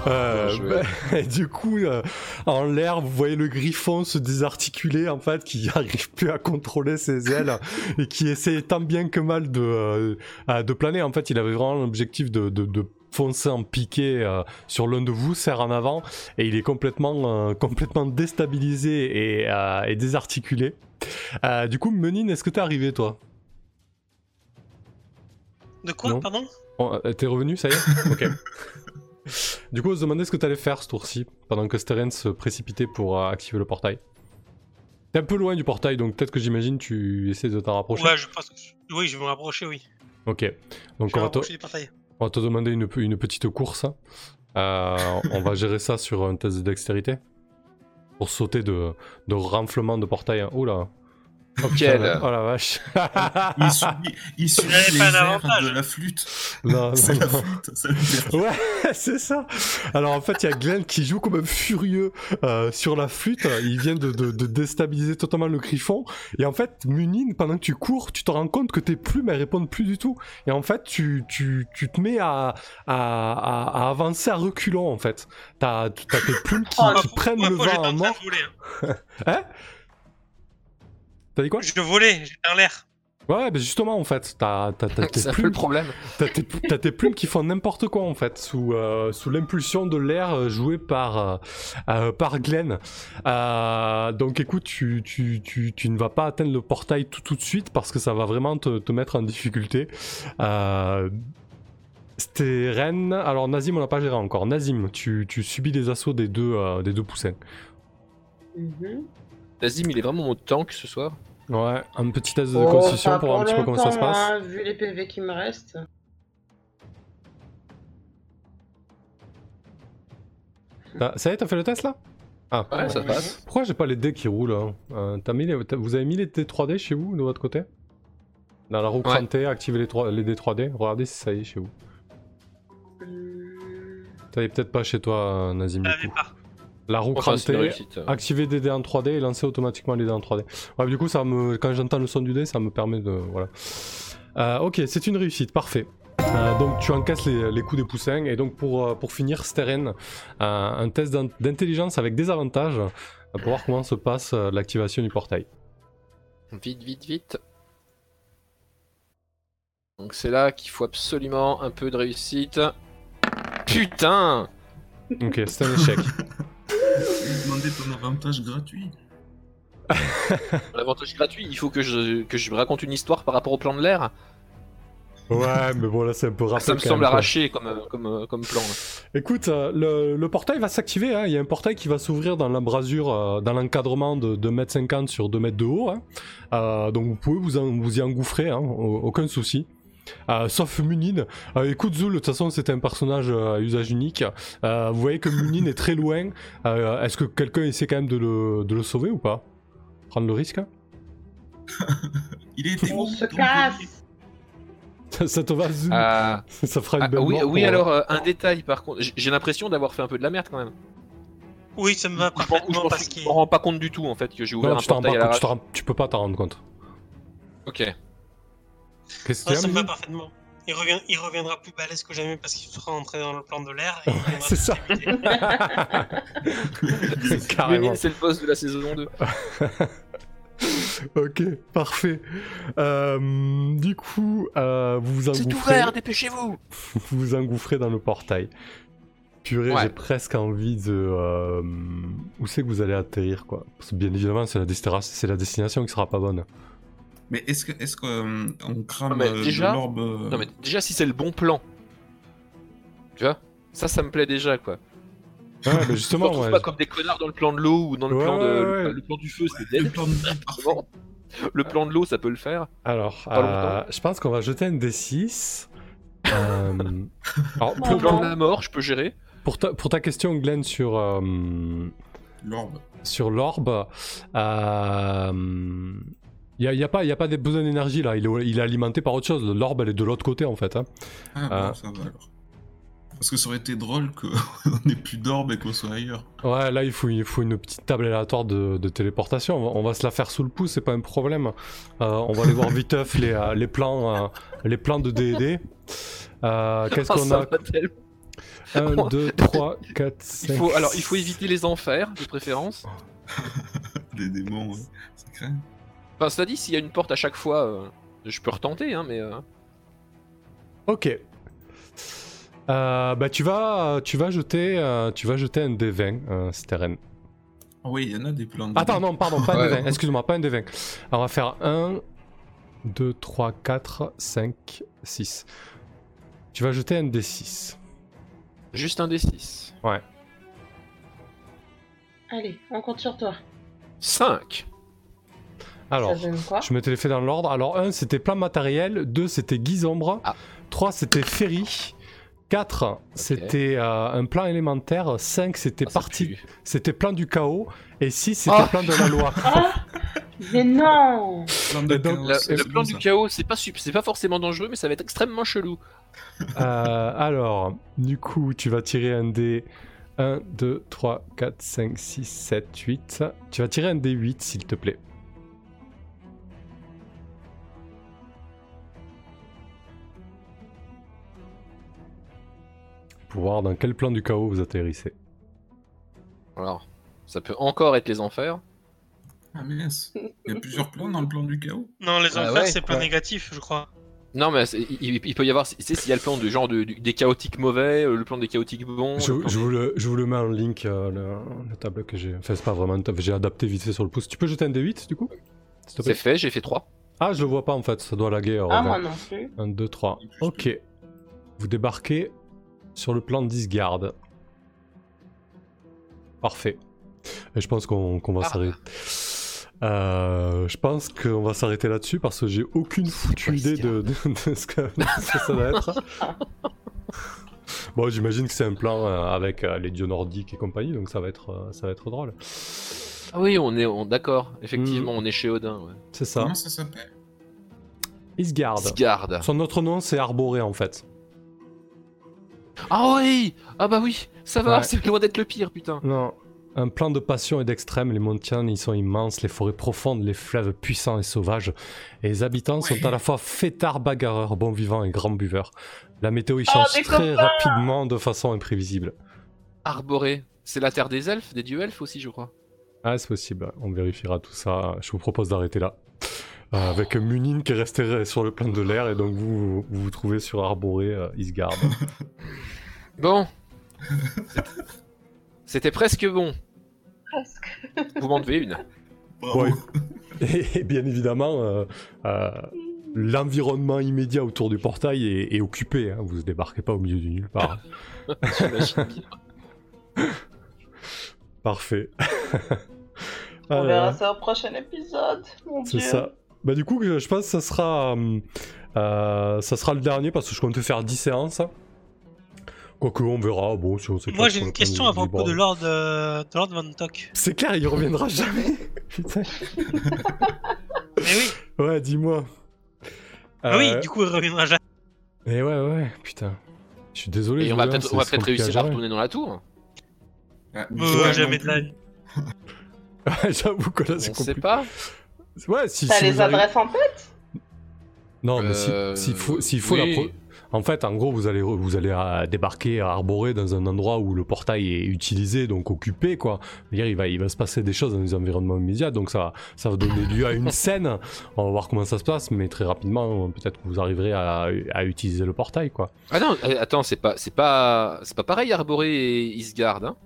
A: Euh, bah, [LAUGHS] et du coup, euh, en l'air, vous voyez le griffon se désarticuler, en fait, qui [LAUGHS] n'arrive plus à contrôler ses ailes et qui essaie tant bien que mal de, euh, de planer. En fait, il avait vraiment l'objectif de, de, de foncer en piqué euh, sur l'un de vous, serre en avant, et il est complètement, euh, complètement déstabilisé et, euh, et désarticulé. Euh, du coup, Menine, est-ce que t'es arrivé, toi?
C: De quoi,
A: Non.
C: pardon
A: Oh, euh, T'es revenu, ça y est [LAUGHS] Ok. Du coup, on se demandait ce que t'allais faire ce tour-ci, pendant que Steren se précipitait pour euh, activer le portail. T'es un peu loin du portail, donc peut-être que j'imagine tu essaies de t'en rapprocher.
C: Ouais, je pense que... je- Oui, je vais me rapprocher, oui.
A: Ok.
C: Je
A: Donc
C: vais
A: on va, te,
C: rapprocher du portail.
A: on va te demander une, pe- une petite course. Euh, on va [LAUGHS] gérer ça sur un test de dextérité. Pour sauter de, de renflement de portail. Oula. Oh, putain,
B: Quel-
A: oh la vache.
D: Il subit, il subit les
C: pas
D: de la flûte.
A: non,
D: C'est
A: non,
D: la
A: non.
D: flûte, ça.
A: Ouais, [LAUGHS] c'est ça. Alors en fait, il y a Glenn qui joue comme un furieux euh, sur la flûte. Il vient de, de- de déstabiliser totalement le griffon. Et en fait, Munine, pendant que tu cours, tu te rends compte que tes plumes, elles répondent plus du tout. Et en fait, tu, tu, tu te mets à, à, à- à avancer à reculons, en fait. T'as as tes plumes qui,
E: Oh,
A: qui prennent le vent en mort.
C: voler. hein? [LAUGHS]
A: T'as dit quoi
C: Je volais, j'étais en l'air.
A: Ouais, mais justement, en fait, t'as t'as- t'as [LAUGHS] tes
B: le
A: plumes
B: problème.
A: T'as tes, t'as tes plumes qui font n'importe quoi en fait, sous, euh, sous l'impulsion de l'air euh, joué par, euh, par Glenn. Euh, donc écoute, tu, tu, tu, tu ne vas pas atteindre le portail tout, tout de suite parce que ça va vraiment te, te mettre en difficulté. Euh, C'était Rennes. Alors Nazim, on l'a pas géré encore. Nazim, tu, tu subis les assauts des deux, euh, des deux poussins.
E: Mhm.
B: Nazim, il est vraiment mon tank ce soir.
A: Ouais, un petit test de
E: Oh,
A: constitution pour voir un petit peu comment ça se passe.
E: hein, vu les PV qui me restent.
A: Ça y est, t'as fait le test là? Ah.
B: Ouais, ça passe.
A: Pourquoi j'ai pas les dés qui roulent hein? Euh, t'as mis les- Vous avez mis les dés 3D chez vous, de votre côté? Dans la roue
B: Ouais.
A: crantée, activez les, 3 les dés 3D. Regardez si ça y est chez vous. Ça y est peut-être pas chez toi, euh, Nazim.
C: Je
A: La roue
B: Enfin, c'est une
A: crantée,
B: réussite.
A: activez des dés en 3D et lancez automatiquement les dés en 3D. Ouais, du coup, ça me, quand j'entends le son du dé, ça me permet de. Voilà. Euh, ok, c'est une réussite, parfait. Euh, donc tu encaisses les, les coups des poussins et donc pour, euh, pour finir Steren, euh, un test d'in- d'intelligence avec des avantages pour voir comment se passe euh, l'activation du portail.
B: Vite, vite, vite. Donc c'est là qu'il faut absolument un peu de réussite. Putain
A: Ok, c'est un échec. [LAUGHS]
D: Demander ton avantage gratuit. [LAUGHS]
B: L'avantage gratuit, il faut que je, que je raconte une histoire par rapport au plan de l'air.
A: Ouais, mais bon, là, c'est un peu rare.
B: Ça me semble arraché comme, comme, comme plan. là.
A: Écoute, euh, le, le portail va s'activer. hein. Il y a un portail qui va s'ouvrir dans l'embrasure, euh, dans l'encadrement de 2m50 sur 2 mètres de haut. hein. Euh, donc vous pouvez vous, en- vous y engouffrer, hein, au- aucun souci. Euh, sauf Munine. Euh, écoute Zul, de toute façon c'était un personnage euh, à usage unique. Euh, vous voyez que Munine est très loin. Euh, Est-ce que quelqu'un essaie quand même de le, de le sauver ou pas? Prendre le risque?
D: Il était [LAUGHS]
E: On se casse
A: ça, ça te va Zul? [LAUGHS] Ça fera une
B: ah,
A: belle
B: oui,
A: mort
B: oui
A: pour,
B: alors euh, un détail par contre. J'ai l'impression d'avoir fait un peu de la merde quand même.
C: Oui, ça me va
B: Je m'en- je
C: parfaitement
B: m'en
C: parce qu'il.
B: je m'en rends pas compte du tout en fait que j'ai ouvert
A: Non,
B: un
A: tu, t'en rends
B: portail à
A: pas compte,
B: l'arrache.
A: tu, tu peux pas t'en rendre compte.
B: Ok.
A: Qu'est-ce que
C: Ouais,
A: tu
C: ça me va parfaitement. Il, revient... il reviendra plus balèze que jamais parce qu'il sera entré dans le plan de l'air.
A: c'est ça. [LAUGHS] Carrément.
B: C'est le boss de la saison 2. [LAUGHS]
A: ok, parfait. Euh, du coup, euh, vous vous
B: C'est
A: engouffrez,
B: ouvert, dépêchez-vous [LAUGHS]
A: vous vous engouffrez dans le portail. Purée,
B: Ouais.
A: j'ai presque envie de. euh, où c'est que vous allez atterrir, quoi? Parce que bien évidemment, c'est la, c'est la destination qui sera pas bonne.
D: Mais est-ce que est-ce qu'on crame
B: Non, mais
D: euh,
B: déjà-
D: de l'orbe euh,
B: Non mais déjà si c'est le bon plan. Tu vois? Ça, ça me plaît déjà quoi.
A: Ouais, mais
B: On [LAUGHS]
A: justement,
B: se retrouve
A: ouais.
B: pas comme des connards dans le plan de l'eau ou dans le
A: Ouais,
B: plan de
A: ouais,
B: le- plan du feu, c'est
D: le
B: dead.
D: plan de.
B: Le plan de l'eau, ça peut le faire.
A: Alors,
B: Pas
A: euh, je pense qu'on va jeter un D6. Euh, [LAUGHS] alors,
E: Non.
A: pour,
B: Le plan
A: pour-
B: de la mort, je peux gérer.
A: pour ta, pour ta question, Glenn, sur, euh,
D: L'orbe.
A: sur l'orbe, il n'y a, y a pas, y a pas des besoins d'énergie là, il est, il est alimenté par autre chose. L'orbe, elle est de l'autre côté en fait. hein.
D: Ah,
A: Ah.
D: bon, ça va alors. Parce que ça aurait été drôle qu'on [LAUGHS] ait plus d'orbe et qu'on soit ailleurs.
A: Ouais, là, il faut, il faut une petite table aléatoire de, de téléportation. On va, on va se la faire sous le pouce, c'est pas un problème. Euh, on va aller voir viteuf les, euh, les, plans, euh, les plans de D&D. Euh, Qu'est-ce
B: Ah, [LAUGHS]
A: qu'on a
B: va tellement.
A: 1, 2, 3, 4, 5.
B: Il faut, alors, il faut éviter les enfers, de préférence. [LAUGHS]
D: Les démons, ouais. ça craint.
B: Enfin, cela dit, s'il y a une porte à chaque fois, euh, je peux retenter, hein, mais... euh,
A: Ok. Euh, bah tu vas, tu vas jeter, euh, tu vas jeter un D20, euh, Steren.
D: Ah oui, il y en a des plans de
A: Attends, non, pardon, pas un
B: Ouais.
A: D20. Excuse-moi, pas un D20. Alors, on va faire 1, 2, 3, 4, 5, 6. Tu vas jeter un D6.
B: Juste un D6.
E: Allez, on compte sur toi.
B: 5
A: Alors, je mettais les faits dans l'ordre. Alors, 1, c'était plan matériel. 2, c'était Guisombre.
B: Ah.
A: 3, c'était Ferry. 4, c'était euh, un plan élémentaire. 5, c'était
B: Ah, ça
A: parti, c'était plan du chaos. Et 6, c'était
B: Ah.
A: plan de la loi. [LAUGHS]
E: Ah Mais non
D: Plan de
A: Et donc,
D: chaos,
B: La-
D: c'est
B: le plan du chaos, c'est pas, pas forcément dangereux, mais ça va être extrêmement chelou.
A: Euh, alors, du coup, tu vas tirer un dé 1, 2, 3, 4, 5, 6, 7, 8. Tu vas tirer un dé 8, s'il te plaît. Pour voir dans quel plan du chaos vous atterrissez.
B: Alors, ça peut encore être les enfers.
D: Ah mince. Il y a plusieurs plans dans le plan du chaos.
C: Non, les
B: Ah
C: enfers,
B: ouais,
C: c'est pas
B: ouais.
C: négatif, je crois.
B: Non, mais il, peut y avoir, tu sais, s'il y a le plan de genre de, du- des chaotiques mauvais, euh, le plan des chaotiques bons.
A: Je,
B: le plan
A: je
B: des-
A: vous le, je vous le mets en link, euh, le, la table que j'ai. Enfin, c'est pas vraiment une table, j'ai adapté vite fait sur le pouce. Tu peux jeter un dé 8 du coup
B: C'est fait, j'ai fait 3.
A: Ah, je le vois pas en fait, ça doit laguer. alors,
E: Ah, moi non plus.
A: 1, 2, 3. Ok. Vous débarquez sur le plan d'Isgard. Parfait. Et je pense qu'on va
B: Ah.
A: s'arrêter. Euh, je pense qu'on va s'arrêter là-dessus parce que j'ai aucune foutue idée de, de- de ce, que, de ce que ça va être. bon, j'imagine que c'est un plan euh, avec euh, les dieux nordiques et compagnie, donc ça va être, ça va être drôle.
B: Ah oui, on est on- d'accord. Effectivement, on est chez Odin. Ouais.
A: C'est ça.
D: Comment ça s'appelle?
A: Isgard.
B: Sgard.
A: Son autre nom, c'est Arboré en fait.
B: Ah oui Ah bah oui Ça va,
A: Ouais.
B: c'est loin d'être le pire, putain.
A: Non. Un plan de passion et d'extrême, les montagnes y sont immenses, les forêts profondes, les fleuves puissants et sauvages. Et les habitants sont à la fois fêtards, bagarreurs, bons vivants et grands buveurs. La météo y
E: Oh,
A: change très
E: copains
A: rapidement de façon imprévisible.
B: Arboré. C'est la terre des elfes, des dieux elfes aussi, je crois.
A: Ah, c'est possible, on vérifiera tout ça. Je vous propose d'arrêter là. Euh, avec Munin qui est resté sur le plan de l'air, et donc vous vous, vous trouvez sur Arboré, euh, Isgard. [LAUGHS]
B: Bon. C'était presque bon.
E: Presque.
B: Vous m'en devez une.
D: Bravo.
A: Ouais. Et, et bien évidemment, euh, euh, l'environnement immédiat autour du portail est, est occupé. hein. Vous ne débarquez pas au milieu du nulle part. [LAUGHS] Parfait.
E: On verra ça au prochain épisode. Mon
A: C'est
E: dieu.
A: ça. Bah du coup, je pense que ça sera, euh, euh, ça sera le dernier parce que je compte faire 10 séances. Quoique on verra. Bon, si on sait
C: Moi, j'ai une question à propos de. Lord, euh, de Lord Van Tok.
A: C'est clair, il reviendra [LAUGHS] jamais. Putain.
C: Mais oui,
A: Ouais, dis-moi.
C: ah oui,
A: Euh,
C: du coup, il reviendra jamais.
A: Et ouais, ouais, putain. Je suis désolé.
B: Et on va peut-être on réussir à retourner dans la tour.
D: Ah, mais je vois
C: jamais de la. [LAUGHS]
A: J'avoue que là,
B: On
A: c'est
B: sait
A: compliqué.
B: pas.
A: Ouais, si,
E: T'as
A: si
E: les adresses en tête?
A: Non, mais si-
B: Euh,
A: s'il faut, s'il faut
B: oui.
A: la pro- En fait, en gros, vous allez, vous allez euh, débarquer à Arboré dans un endroit où le portail est utilisé, donc occupé, quoi. Dire, il va, il va se passer des choses dans les environnements immédiats, donc ça, ça va donner lieu à une [LAUGHS] scène. On va voir comment ça se passe, mais très rapidement, peut-être que vous arriverez à, à utiliser le portail, quoi.
B: Ah non, euh, attends, c'est pas, c'est pas, c'est pas pareil Arboré et Isgard, hein.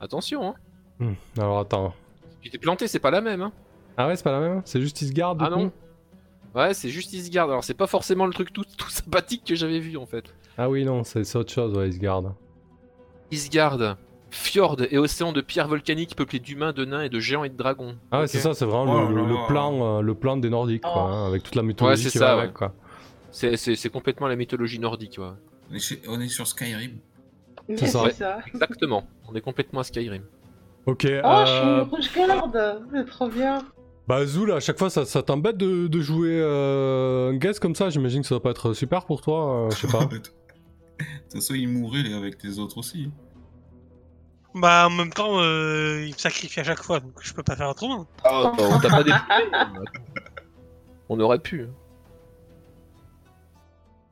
B: Attention, hein.
A: Hmm, alors attends.
B: Tu t'es planté, c'est pas la même, hein.
A: Ah ouais, c'est pas la même C'est juste Isgard du
B: Ah
A: coup
B: non. Ouais, c'est juste Isgard. Alors, c'est pas forcément le truc tout, [LAUGHS] tout sympathique que j'avais vu en fait.
A: Ah oui, non, c'est c'est autre chose, ouais, Isgard.
B: Isgard, fjord et océan de pierres volcaniques peuplés d'humains, de nains et de géants et de dragons.
A: Ah ouais, c'est ça, c'est vraiment
D: Oh
A: le, plan, euh, le plan des Nordiques, quoi,
E: Oh.
A: hein, avec toute la mythologie
B: c'est
A: qui
B: ça,
A: va avec,
B: ouais.
A: quoi.
B: C'est- C'est c'est complètement la mythologie nordique, ouais.
D: On est, chez- on est sur Skyrim.
A: C'est ça.
E: ça.
B: Exactement. On est complètement à Skyrim.
A: Ok,
E: Oh, je
A: euh,
E: suis rouge garde. C'est trop bien.
A: Bah Zoul, à chaque fois, ça, ça t'embête de, de jouer euh, un guest comme ça? J'imagine que ça va pas être super pour toi, euh, je sais pas. [LAUGHS]
D: De toute façon, il mourrait avec les autres aussi.
C: Bah, en même temps, euh, il me sacrifie à chaque fois, donc je peux pas faire autrement.
B: Ah, on t'a pas. [LAUGHS] On aurait pu.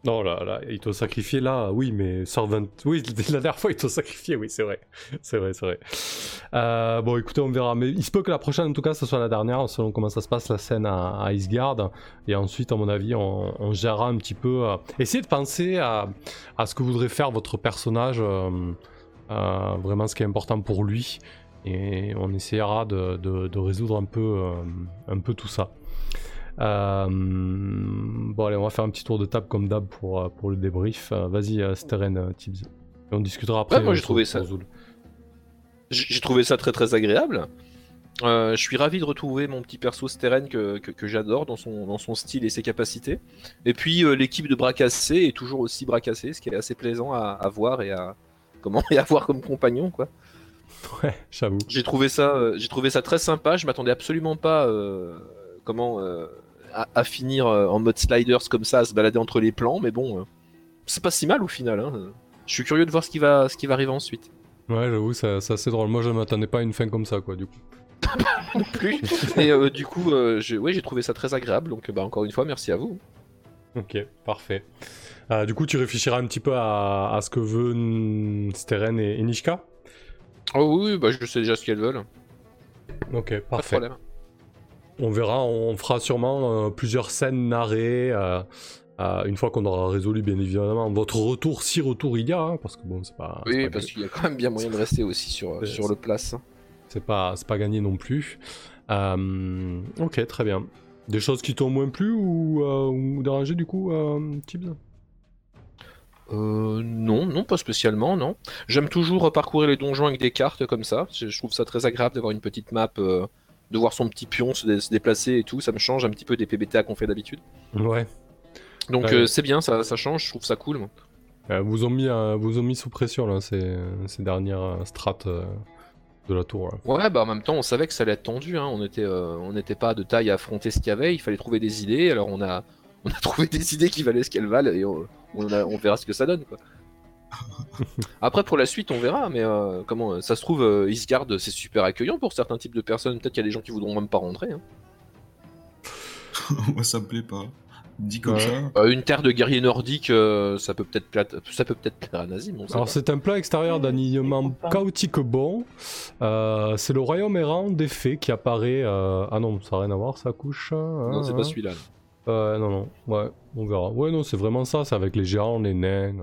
A: Non, là, là, il t'a sacrifié là, oui, mais sur 20... Oui, [LAUGHS] la dernière fois, il t'a sacrifié, oui, c'est vrai. C'est vrai, c'est vrai. Euh, bon, écoutez, on verra. Mais il se peut que la prochaine, en tout cas, ce soit la dernière, selon comment ça se passe, la scène à, à Isgard. Et ensuite, à mon avis, on, gérera un petit peu... euh, Essayez de penser à, ce que voudrait faire votre personnage, euh, vraiment ce qui est important pour lui. Et on essaiera de, résoudre un peu tout ça. Euh, bon, allez, on va faire un petit tour de table comme d'hab pour, euh, pour le débrief. Euh, Vas-y, Steren, Tibbs. Et on discutera après.
B: Ouais, moi, j'ai trouvé ça. J'ai trouvé ça très très agréable. Euh, je suis ravi de retrouver mon petit perso Steren que, que, que j'adore dans son, dans son style et ses capacités. Et puis euh, l'équipe de bras cassés est toujours aussi bras cassés, ce qui est assez plaisant à, à voir et à comment [LAUGHS] et à voir comme compagnon quoi.
A: Ouais, j'avoue.
B: J'ai trouvé ça, euh, j'ai trouvé ça très sympa. Je m'attendais absolument pas comment à, à finir euh, en mode sliders comme ça, à se balader entre les plans, mais bon, euh, c'est pas si mal au final. hein. Je suis curieux de voir ce qui va, ce qui va arriver ensuite.
A: Ouais, j'avoue, c'est c'est assez drôle. Moi, je m'attendais pas à une fin comme ça, quoi, du coup. [LAUGHS]
B: plus. Et euh, du coup, euh, j'ai ouais, trouvé ça très agréable. Donc, bah, encore une fois, merci à vous.
A: Ok, parfait. Euh, du coup, tu réfléchiras un petit peu à, à ce que veut Steren et, et Nishka?
B: Oh oui, bah, je sais déjà ce qu'elles veulent.
A: Ok,
B: Pas de
A: parfait.
B: problème.
A: On verra, on fera sûrement euh, plusieurs scènes narrées. euh, euh, une fois qu'on aura résolu, bien évidemment, votre retour, si retour il y a, hein, parce que bon, c'est pas.
B: Oui,
A: pas
B: parce qu'il y a quand même bien moyen de rester aussi sur,
A: Ouais,
B: sur
A: c'est-
B: le place. hein.
A: C'est pas, c'est pas gagné non plus. Euh, ok, très bien. Des choses qui t'ont moins plu ou, euh, ou dérangé du coup, euh, Tibbs
B: Euh, non, non, pas spécialement, non. J'aime toujours parcourir les donjons avec des cartes comme ça. Je, je trouve ça très agréable d'avoir une petite map, euh, de voir son petit pion se, dé- se déplacer et tout. Ça me change un petit peu des PBTA qu'on fait d'habitude.
A: Ouais.
B: Donc
A: Ouais.
B: euh, c'est bien, ça, ça change, je trouve ça cool. moi.
A: Euh, vous ont mis, euh, vous ont mis sous pression là, ces, ces dernières euh, strates de la tour. là.
B: Ouais, bah en même temps, on savait que ça allait être tendu. Hein. On était, on n'était pas de taille à affronter ce qu'il y avait. Il fallait trouver des idées. Alors on a, [LAUGHS] on a trouvé des idées qui valaient ce qu'elles valent et on, on, a- on verra ce que ça donne. Quoi. Après, pour la suite, on verra. Mais euh, comment ça se trouve, euh, Isgard, c'est super accueillant pour certains types de personnes. Peut-être qu'il y a des gens qui voudront même pas rentrer. hein. [LAUGHS]
D: Moi, ça me plaît pas. Dit comme
A: Ouais.
D: ça.
B: Euh, une terre de guerriers nordiques, euh, ça peut peut-être plaire, ça peut peut-être plaire à Nazim.
A: Alors c'est un plan extérieur d'alignement chaotique bon. Euh, c'est le royaume errant des fées qui apparaît. euh, Ah non, ça n'a rien à voir, ça couche. hein,
B: Non, c'est
A: hein.
B: pas celui-là. là.
A: Euh, non, non, ouais, on verra. Ouais, non, c'est vraiment ça, c'est avec les géants, les nains,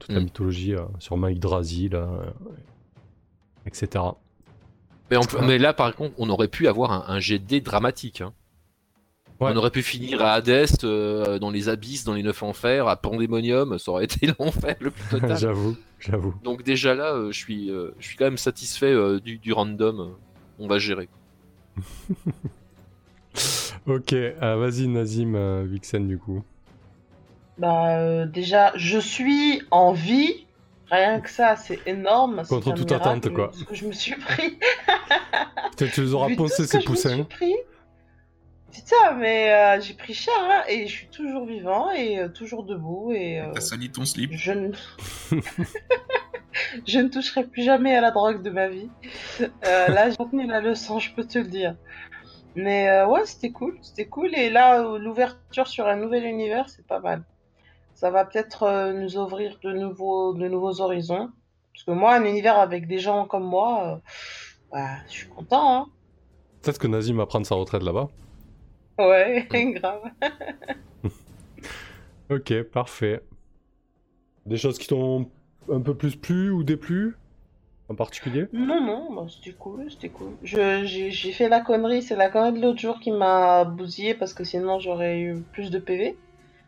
A: toute la
B: Mm.
A: mythologie, Yggdrasil, euh, etc.
B: Mais, on peut- mais là, par contre, on aurait pu avoir un, un GD dramatique. hein.
A: Ouais.
B: On aurait pu finir à Hades, euh, dans les abysses, dans les neuf enfers, à Pandémonium, ça aurait [LAUGHS] été l'enfer le plus total. [LAUGHS]
A: j'avoue, j'avoue.
B: Donc déjà là, euh, je suis, euh, je suis quand même satisfait du, du random. On va gérer. [LAUGHS]
A: Ok, vas-y Nazim, Vixen du coup.
E: Bah, euh, déjà, je suis en vie. Rien que ça, c'est énorme. c'est
A: Contre toute
E: miracle,
A: attente, quoi.
E: ce que je me suis pris. [LAUGHS]
A: Peut-être tu les auras
E: que
A: ces
E: je me suis
A: poussins.
E: Putain, mais euh, j'ai pris cher hein, et je suis toujours vivant et euh, toujours debout et euh,
D: T'as sali ton slip.
E: je ne... [LAUGHS] je ne toucherai plus jamais à la drogue de ma vie. Euh, là, j'ai retenu la leçon, je peux te le dire. Mais euh, ouais, c'était cool, c'était cool. Et là, euh, l'ouverture sur un nouvel univers, c'est pas mal. Ça va peut-être euh, nous ouvrir de nouveaux, de nouveaux horizons. Parce que moi, un univers avec des gens comme moi, euh, bah, je suis content, hein.
A: Peut-être que Nazim va prendre sa retraite là-bas.
E: Ouais, [LAUGHS] grave. [LAUGHS]
A: Ok, parfait. Des choses qui t'ont un peu plus plu ou déplu en particulier?
E: Non, non, bah, c'était cool, c'était cool. J'ai fait la connerie, c'est la connerie de l'autre jour qui m'a bousillé parce que sinon j'aurais eu plus de PV.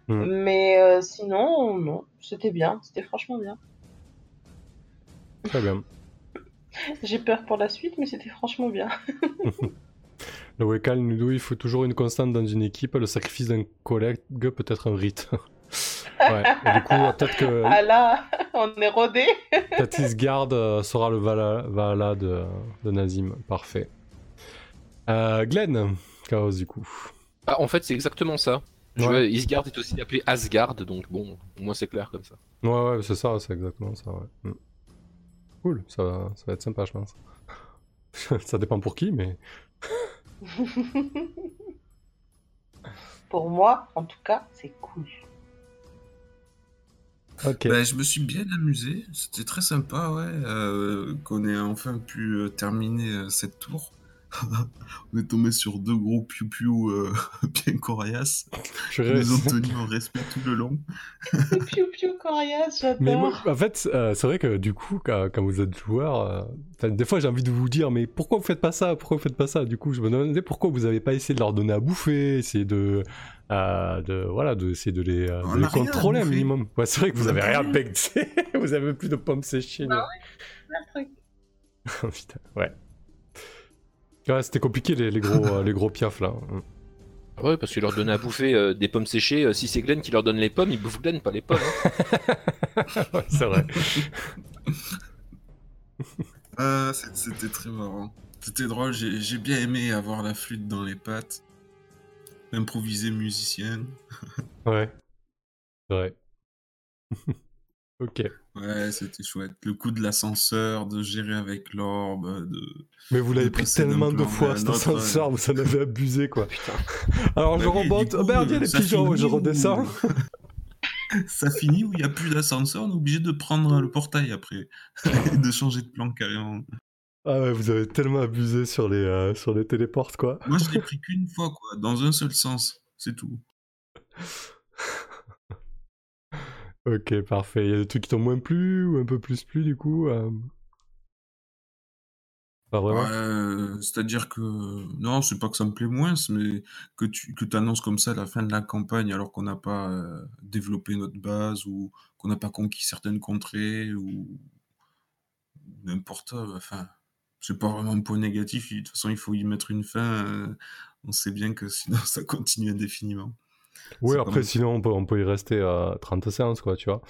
A: Hmm.
E: Mais euh, sinon, non, c'était bien, c'était franchement bien.
A: Très bien. [LAUGHS]
E: J'ai peur pour la suite, mais c'était franchement bien. [LAUGHS] [LAUGHS]
A: Le Wekal nous dit il faut toujours une constante dans une équipe, le sacrifice d'un collègue peut être un rite. ouais, et du coup, peut-être que
E: Ah là, on est rodé.
A: Tatis Garde euh, sera le Vala, Vala de, de Nazim. Parfait. Euh, Glenn, Chaos du coup.
B: Ah, en fait, c'est exactement ça. Je
A: Ouais.
B: vois, Isgard est aussi appelé Asgard, donc bon, au moins c'est clair comme ça.
A: Ouais, ouais, c'est ça, c'est exactement ça. Ouais. Mm. Cool, ça, va- ça va être sympa, je pense. [LAUGHS] ça dépend pour qui, mais. [LAUGHS]
E: Pour moi, en tout cas, c'est cool.
A: Ok.
D: Ben, je me suis bien amusé, c'était très sympa, ouais, euh, qu'on ait enfin pu euh, terminer euh, cette tour. [LAUGHS] On est tombé sur deux gros piou-piou euh, [LAUGHS] bien coriaces.
A: je
D: Ils nous ont tenus en respect tout le long.
E: Piu piu coriace,
A: Mais moi,
E: j'adore.
A: en fait, euh, c'est vrai que du coup, quand, quand vous êtes joueur, euh, des fois j'ai envie de vous dire, mais pourquoi vous faites pas ça? Pourquoi vous faites pas ça? Du coup, je me demandais pourquoi vous avez pas essayé de leur donner à bouffer, essayer de, euh, de voilà, de essayer de les, euh, de les contrôler un minimum. Ouais, c'est vrai que vous
D: a
A: avez rien bec, [LAUGHS] vous avez plus de pommes séchées.
E: Un truc.
A: Oh, Putain, ouais. Ouais, c'était compliqué les, les gros, euh, les gros piafs là.
B: Ah Ouais, parce qu'il leur donnait à bouffer euh, des pommes séchées. euh, si c'est Glenn qui leur donne les pommes, il bouffe Glenn, pas les pommes. hein. [LAUGHS]
A: Ouais, c'est vrai. [LAUGHS]
D: Ah, c'était très marrant. C'était drôle, j'ai bien aimé avoir la flûte dans les pattes. Improviser musicien.
A: Ouais. C'est vrai. [LAUGHS] ok.
D: Ouais, c'était chouette. Le coup de l'ascenseur, de gérer avec l'orbe, de...
A: Mais vous l'avez pris tellement de fois cet ascenseur, vous en avez abusé quoi.
B: Putain. [LAUGHS]
A: Alors je
D: Bah
A: remonte, oh merde, il y a les
D: ça
A: pigeons, je redescends. [LAUGHS]
D: Ça finit où il n'y a plus d'ascenseur, on est obligé de prendre le portail après. [LAUGHS] De changer de plan carrément.
A: Ah ouais, vous avez tellement abusé sur les, euh, sur les téléportes quoi.
D: Moi, je l'ai pris qu'une fois, quoi, dans un seul sens. C'est tout.
A: Ok, parfait. Il y a des trucs qui t'ont moins plu ou un peu plus plu du coup euh? Pas vraiment?
D: C'est-à-dire que non, c'est pas que ça me plaît moins, mais que tu que annonces comme ça la fin de la campagne alors qu'on n'a pas euh, développé notre base ou qu'on n'a pas conquis certaines contrées ou n'importe. Enfin, c'est pas vraiment un point négatif. De toute façon, il faut y mettre une fin. euh, on sait bien que sinon [LAUGHS] ça continue indéfiniment.
A: Oui, après,
D: comme-
A: sinon, on peut, on peut y rester à 30 séances, quoi, tu vois.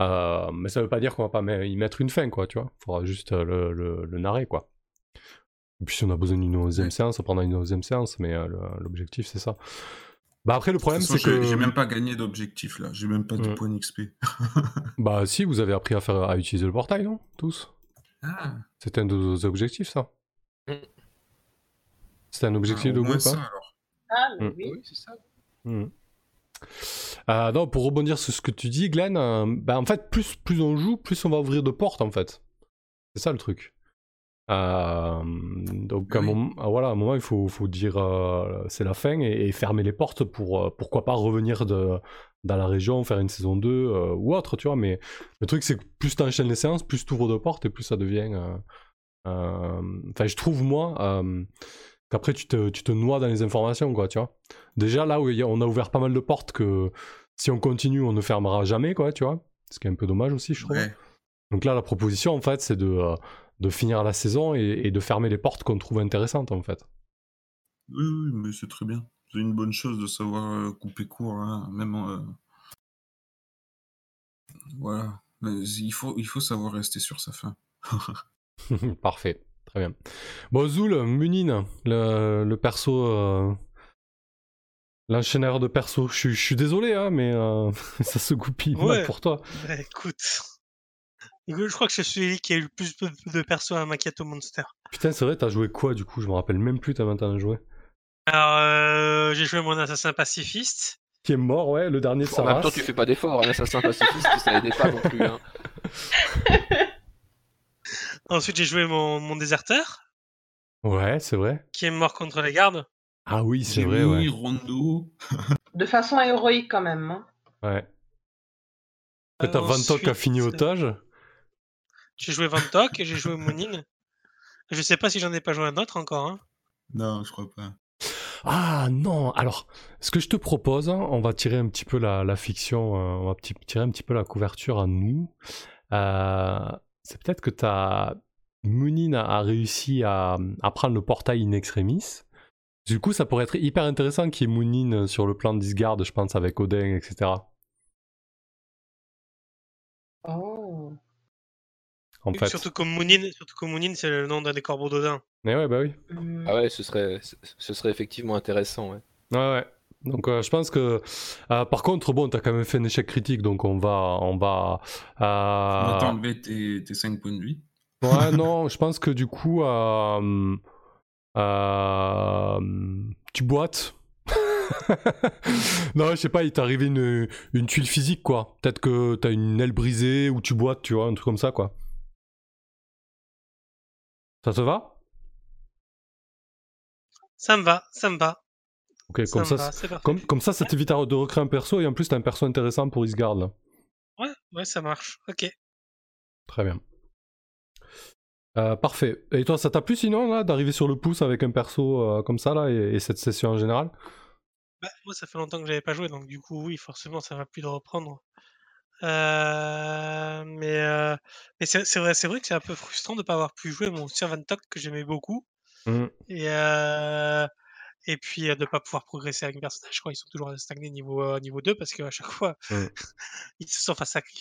A: Euh, mais ça veut pas dire qu'on va pas y mettre une fin, quoi, tu vois. Faudra juste euh, le, le, le narrer, quoi. Et puis, si on a besoin d'une onzième
D: Ouais.
A: séance, on prendra une onzième séance, mais euh, l'objectif, c'est ça. Bah, après, le problème, c'est que.
D: j'ai même pas gagné d'objectif là. J'ai même pas de
A: Ouais.
D: points [LAUGHS] XP.
A: Bah, si, vous avez appris à, faire, à utiliser le portail, non Tous?
D: Ah,
A: C'était un de vos objectifs, ça
B: Mm.
A: C'était un objectif
D: ah,
A: de groupe,
D: ça
A: hein
D: alors.
E: Ah, mais
A: Mm.
E: oui.
B: Oui, c'est ça.
A: Mhm. Euh, non, pour rebondir sur ce que tu dis, Glenn, euh, bah, en fait, plus, plus on joue, plus on va ouvrir de portes, en fait. C'est ça le truc. Euh, donc, à, un moment, ah, voilà, à un moment, il faut, faut dire c'est la fin et, et fermer les portes pour, pourquoi pas, revenir de, dans la région, faire une saison 2 euh, ou autre, tu vois. Mais le truc, c'est que plus tu enchaînes les séances, plus tu ouvres de portes et plus ça devient. Enfin, je trouve, moi, qu'après, tu te, tu te noies dans les informations, quoi, tu vois. Déjà, là où on a ouvert pas mal de portes que si on continue, on ne fermera jamais, quoi, tu vois. Ce qui est un peu dommage aussi, je trouve.
D: Ouais.
A: Donc là, la proposition, en fait, c'est de, euh, de finir la saison et, et de fermer les portes qu'on trouve intéressantes, en fait.
D: Oui, oui, mais c'est très bien. C'est une bonne chose de savoir euh, couper court, hein, même. euh, Voilà. Mais il faut, il faut savoir rester sur sa fin. [LAUGHS]
A: Parfait, très bien. Bon, Zoul, Munin, le, le perso. euh, L'enchaîneur de perso, je, suis- désolé, hein, mais euh, [LAUGHS] ça se goupille mal pour toi.
C: Bah, écoute. Je crois que je suis celui qui a eu le plus de, persos à Macchiato Monster.
A: Putain, c'est vrai, t'as joué quoi du coup? Je me rappelle même plus, t'as maintenant joué.
C: Alors, euh, j'ai joué mon assassin pacifiste.
A: qui est mort, ouais, le dernier de sa
B: En même
A: race.
B: temps, tu fais pas d'effort, un assassin pacifiste, ça aidait pas non plus. Hein. [LAUGHS]
C: Ensuite, j'ai joué mon, mon déserteur,
A: Ouais, c'est vrai.
C: qui est mort contre les gardes.
A: Ah oui, c'est vrai, ouais.
D: Rondo. [LAUGHS]
E: De façon héroïque quand même. hein.
A: ouais. Après, t'as
C: Euh,
A: Vantok a fini otage.
C: J'ai joué Vantok et j'ai joué Moonin. Je sais pas si j'en ai pas joué un autre encore. Hein.
D: Non, je crois pas.
A: Ah non, alors, ce que je te propose, hein, on va tirer un petit peu la, la fiction, euh, on va tirer un petit peu la couverture à nous. Euh, c'est peut-être que t'as... Munin a, a réussi à, à prendre le portail in extremis. Du coup, ça pourrait être hyper intéressant qu'il y ait Munin sur le plan d'Isgard, je pense, avec Odin, etc.
E: Oh.
A: En fait.
C: Surtout comme Moonin, surtout comme Moonin, c'est le nom d'un des corbeaux d'Odin.
A: Mais ouais, bah oui.
B: Ah ouais, ce serait, ce- ce serait effectivement intéressant. Ouais.
A: Ouais, ouais. Donc euh, je pense que euh, par contre bon t'as quand même fait un échec critique donc on va on va
D: On va
A: euh,
D: t'enlever tes, tes 5 points de vie.
A: ouais [LAUGHS] non je pense que du coup euh, euh, tu boites [LAUGHS] non je sais pas il t'est arrivé une, une tuile physique quoi peut-être que t'as une aile brisée ou tu boites tu vois un truc comme ça quoi ça te va?
C: Ça me va, ça me va.
A: Ok
C: Ça
A: comme
C: me
A: ça
C: va, c'est parfait.
A: comme, comme ça ça t'évite de recréer un perso et en plus t'as un perso intéressant pour Isgard là
C: Ouais, ouais, ça marche. Ok.
A: Très bien. Euh, parfait. Et toi, ça t'a plu sinon, là, d'arriver sur le pouce avec un perso euh, comme ça, là, et, et cette session en général?
C: Bah, moi, ça fait longtemps que j'avais pas joué, donc du coup, oui, forcément, ça va plus de reprendre. Euh, mais mais c'est vrai, c'est vrai que c'est un peu frustrant de pas avoir pu jouer mon Sir Van que j'aimais beaucoup
A: Mm.
C: et et puis euh, de pas pouvoir progresser avec le personnage. Quoi. Ils sont toujours stagnés niveau euh, niveau 2 parce qu'à chaque fois
A: Mm. [LAUGHS]
C: ils se sont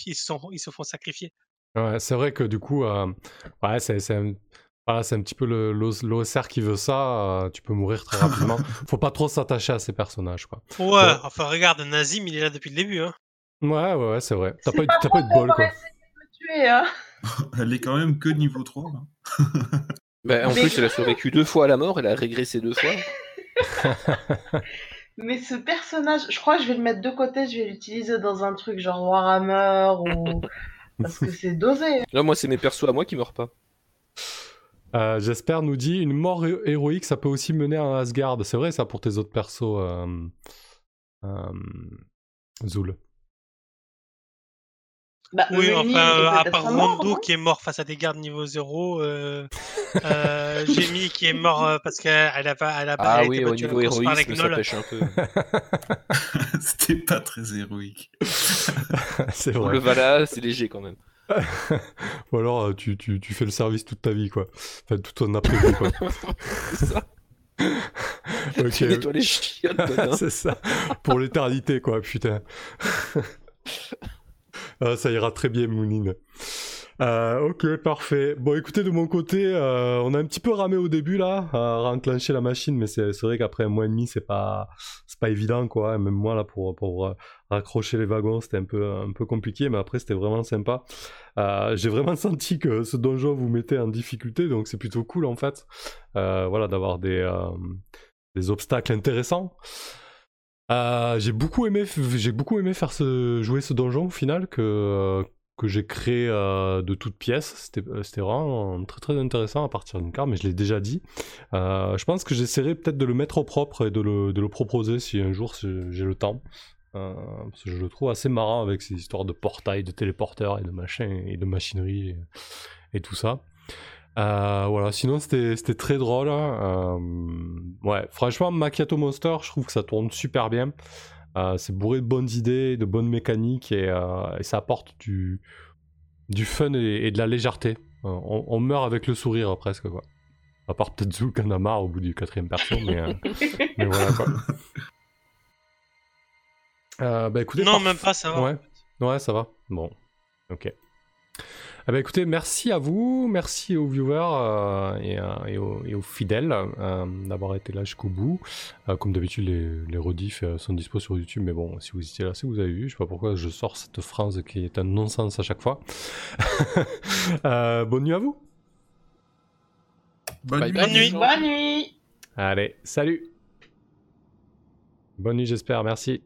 C: ils se sont ils se font sacrifier.
A: Ouais, c'est vrai que du coup, euh, ouais, c'est c'est un, voilà, c'est un petit peu l'OSR qui veut ça, euh, tu peux mourir très rapidement. [LAUGHS] Faut pas trop s'attacher à ces personnages, quoi.
C: Ouais, enfin regarde, Nazim, il est là depuis le début. Hein.
A: Ouais, ouais, ouais, c'est vrai. T'as
E: C'est
A: pas, eu-
E: pas
A: t'as pas eu de bol, quoi.
E: tuer, hein. [LAUGHS]
D: Elle est quand même que niveau 3. là.
B: Bah, en
E: Mais-
B: plus, elle a survécu deux fois à la mort, elle a régressé deux fois. [LAUGHS]
E: Mais ce personnage, je crois que je vais le mettre de côté, je vais l'utiliser dans un truc genre Warhammer ou. [LAUGHS] Parce que c'est dosé.
B: Là, moi, c'est mes persos à moi qui meurent pas.
A: Euh, J'espère nous dit une mort hé- héroïque, ça peut aussi mener à Asgard. C'est vrai ça pour tes autres persos, euh, euh, Zul.
E: Bah,
C: Oui, enfin, à part Rondo
E: non
C: qui est mort face à des gardes niveau 0, euh, euh, Jamie qui est mort euh, parce qu'elle elle a pas, elle a,
B: Ah
C: elle
B: oui, au niveau héroïsme, ça pêche un peu. [LAUGHS]
D: C'était pas très héroïque. [LAUGHS]
A: c'est
B: Pour
A: vrai.
B: le Vala, c'est léger quand même. [LAUGHS]
A: Ou alors euh, tu, tu, tu fais le service toute ta vie, quoi. Enfin, toute ton après-vie, quoi.
B: C'est ça.
A: Ok.
B: Tu les chiottes, dedans.
A: c'est ça. Pour l'éternité, quoi, putain. Ah, ça ira très bien, Mounine. Euh, ok, parfait. Bon, écoutez, de mon côté, euh, on a un petit peu ramé au début, là, à enclencher la machine, mais c'est vrai qu'après un mois et demi, c'est pas, c'est pas évident, quoi. Même moi, là, pour, pour raccrocher les wagons, c'était un peu, un peu compliqué, mais après, c'était vraiment sympa. Euh, J'ai vraiment [LAUGHS] senti que ce donjon vous mettait en difficulté, donc c'est plutôt cool, en fait. Voilà, d'avoir des, des obstacles intéressants. Euh, j'ai beaucoup aimé, j'ai beaucoup aimé faire jouer ce donjon au final que que j'ai créé euh, de toutes pièces. C'était, vraiment très très intéressant à partir d'une carte, mais je l'ai déjà dit. Euh, je pense que j'essaierai peut-être de le mettre au propre et de le, de le proposer si un jour j'ai le temps. Euh, parce que je le trouve assez marrant avec ces histoires de portail, de téléporteurs et de machins et de machinerie et tout ça. Euh, voilà, sinon c'était c'était très drôle. hein. Euh, ouais, franchement, Macchiato Monster, je trouve que ça tourne super bien. Euh, c'est bourré de bonnes idées, de bonnes mécaniques et, euh, et ça apporte du, du fun et, et de la légèreté. Euh, on, on meurt avec le sourire presque quoi. À part peut-être Zouk en a marre au bout du quatrième perso, mais, euh, [LAUGHS] mais voilà quoi. Euh, bah écoutez,
C: Non,
A: parf-
C: même pas, ça va.
A: Ouais, ouais, ça va. Bon, ok. Eh ben, écoutez, merci à vous, merci aux viewers euh, et, euh, et aux, et aux fidèles euh, d'avoir été là jusqu'au bout. Euh, comme d'habitude, les, les rediffs euh, sont dispo sur YouTube, mais bon, si vous étiez là, que vous avez vu. Je sais pas pourquoi je sors cette phrase qui est un non-sens à chaque fois. [LAUGHS] Euh, bonne nuit à vous.
D: Bonne
B: Bye
D: nuit.
B: bye.
C: Bonne nuit.
E: Bonne nuit
A: Allez, salut. Bonne nuit, j'espère. Merci.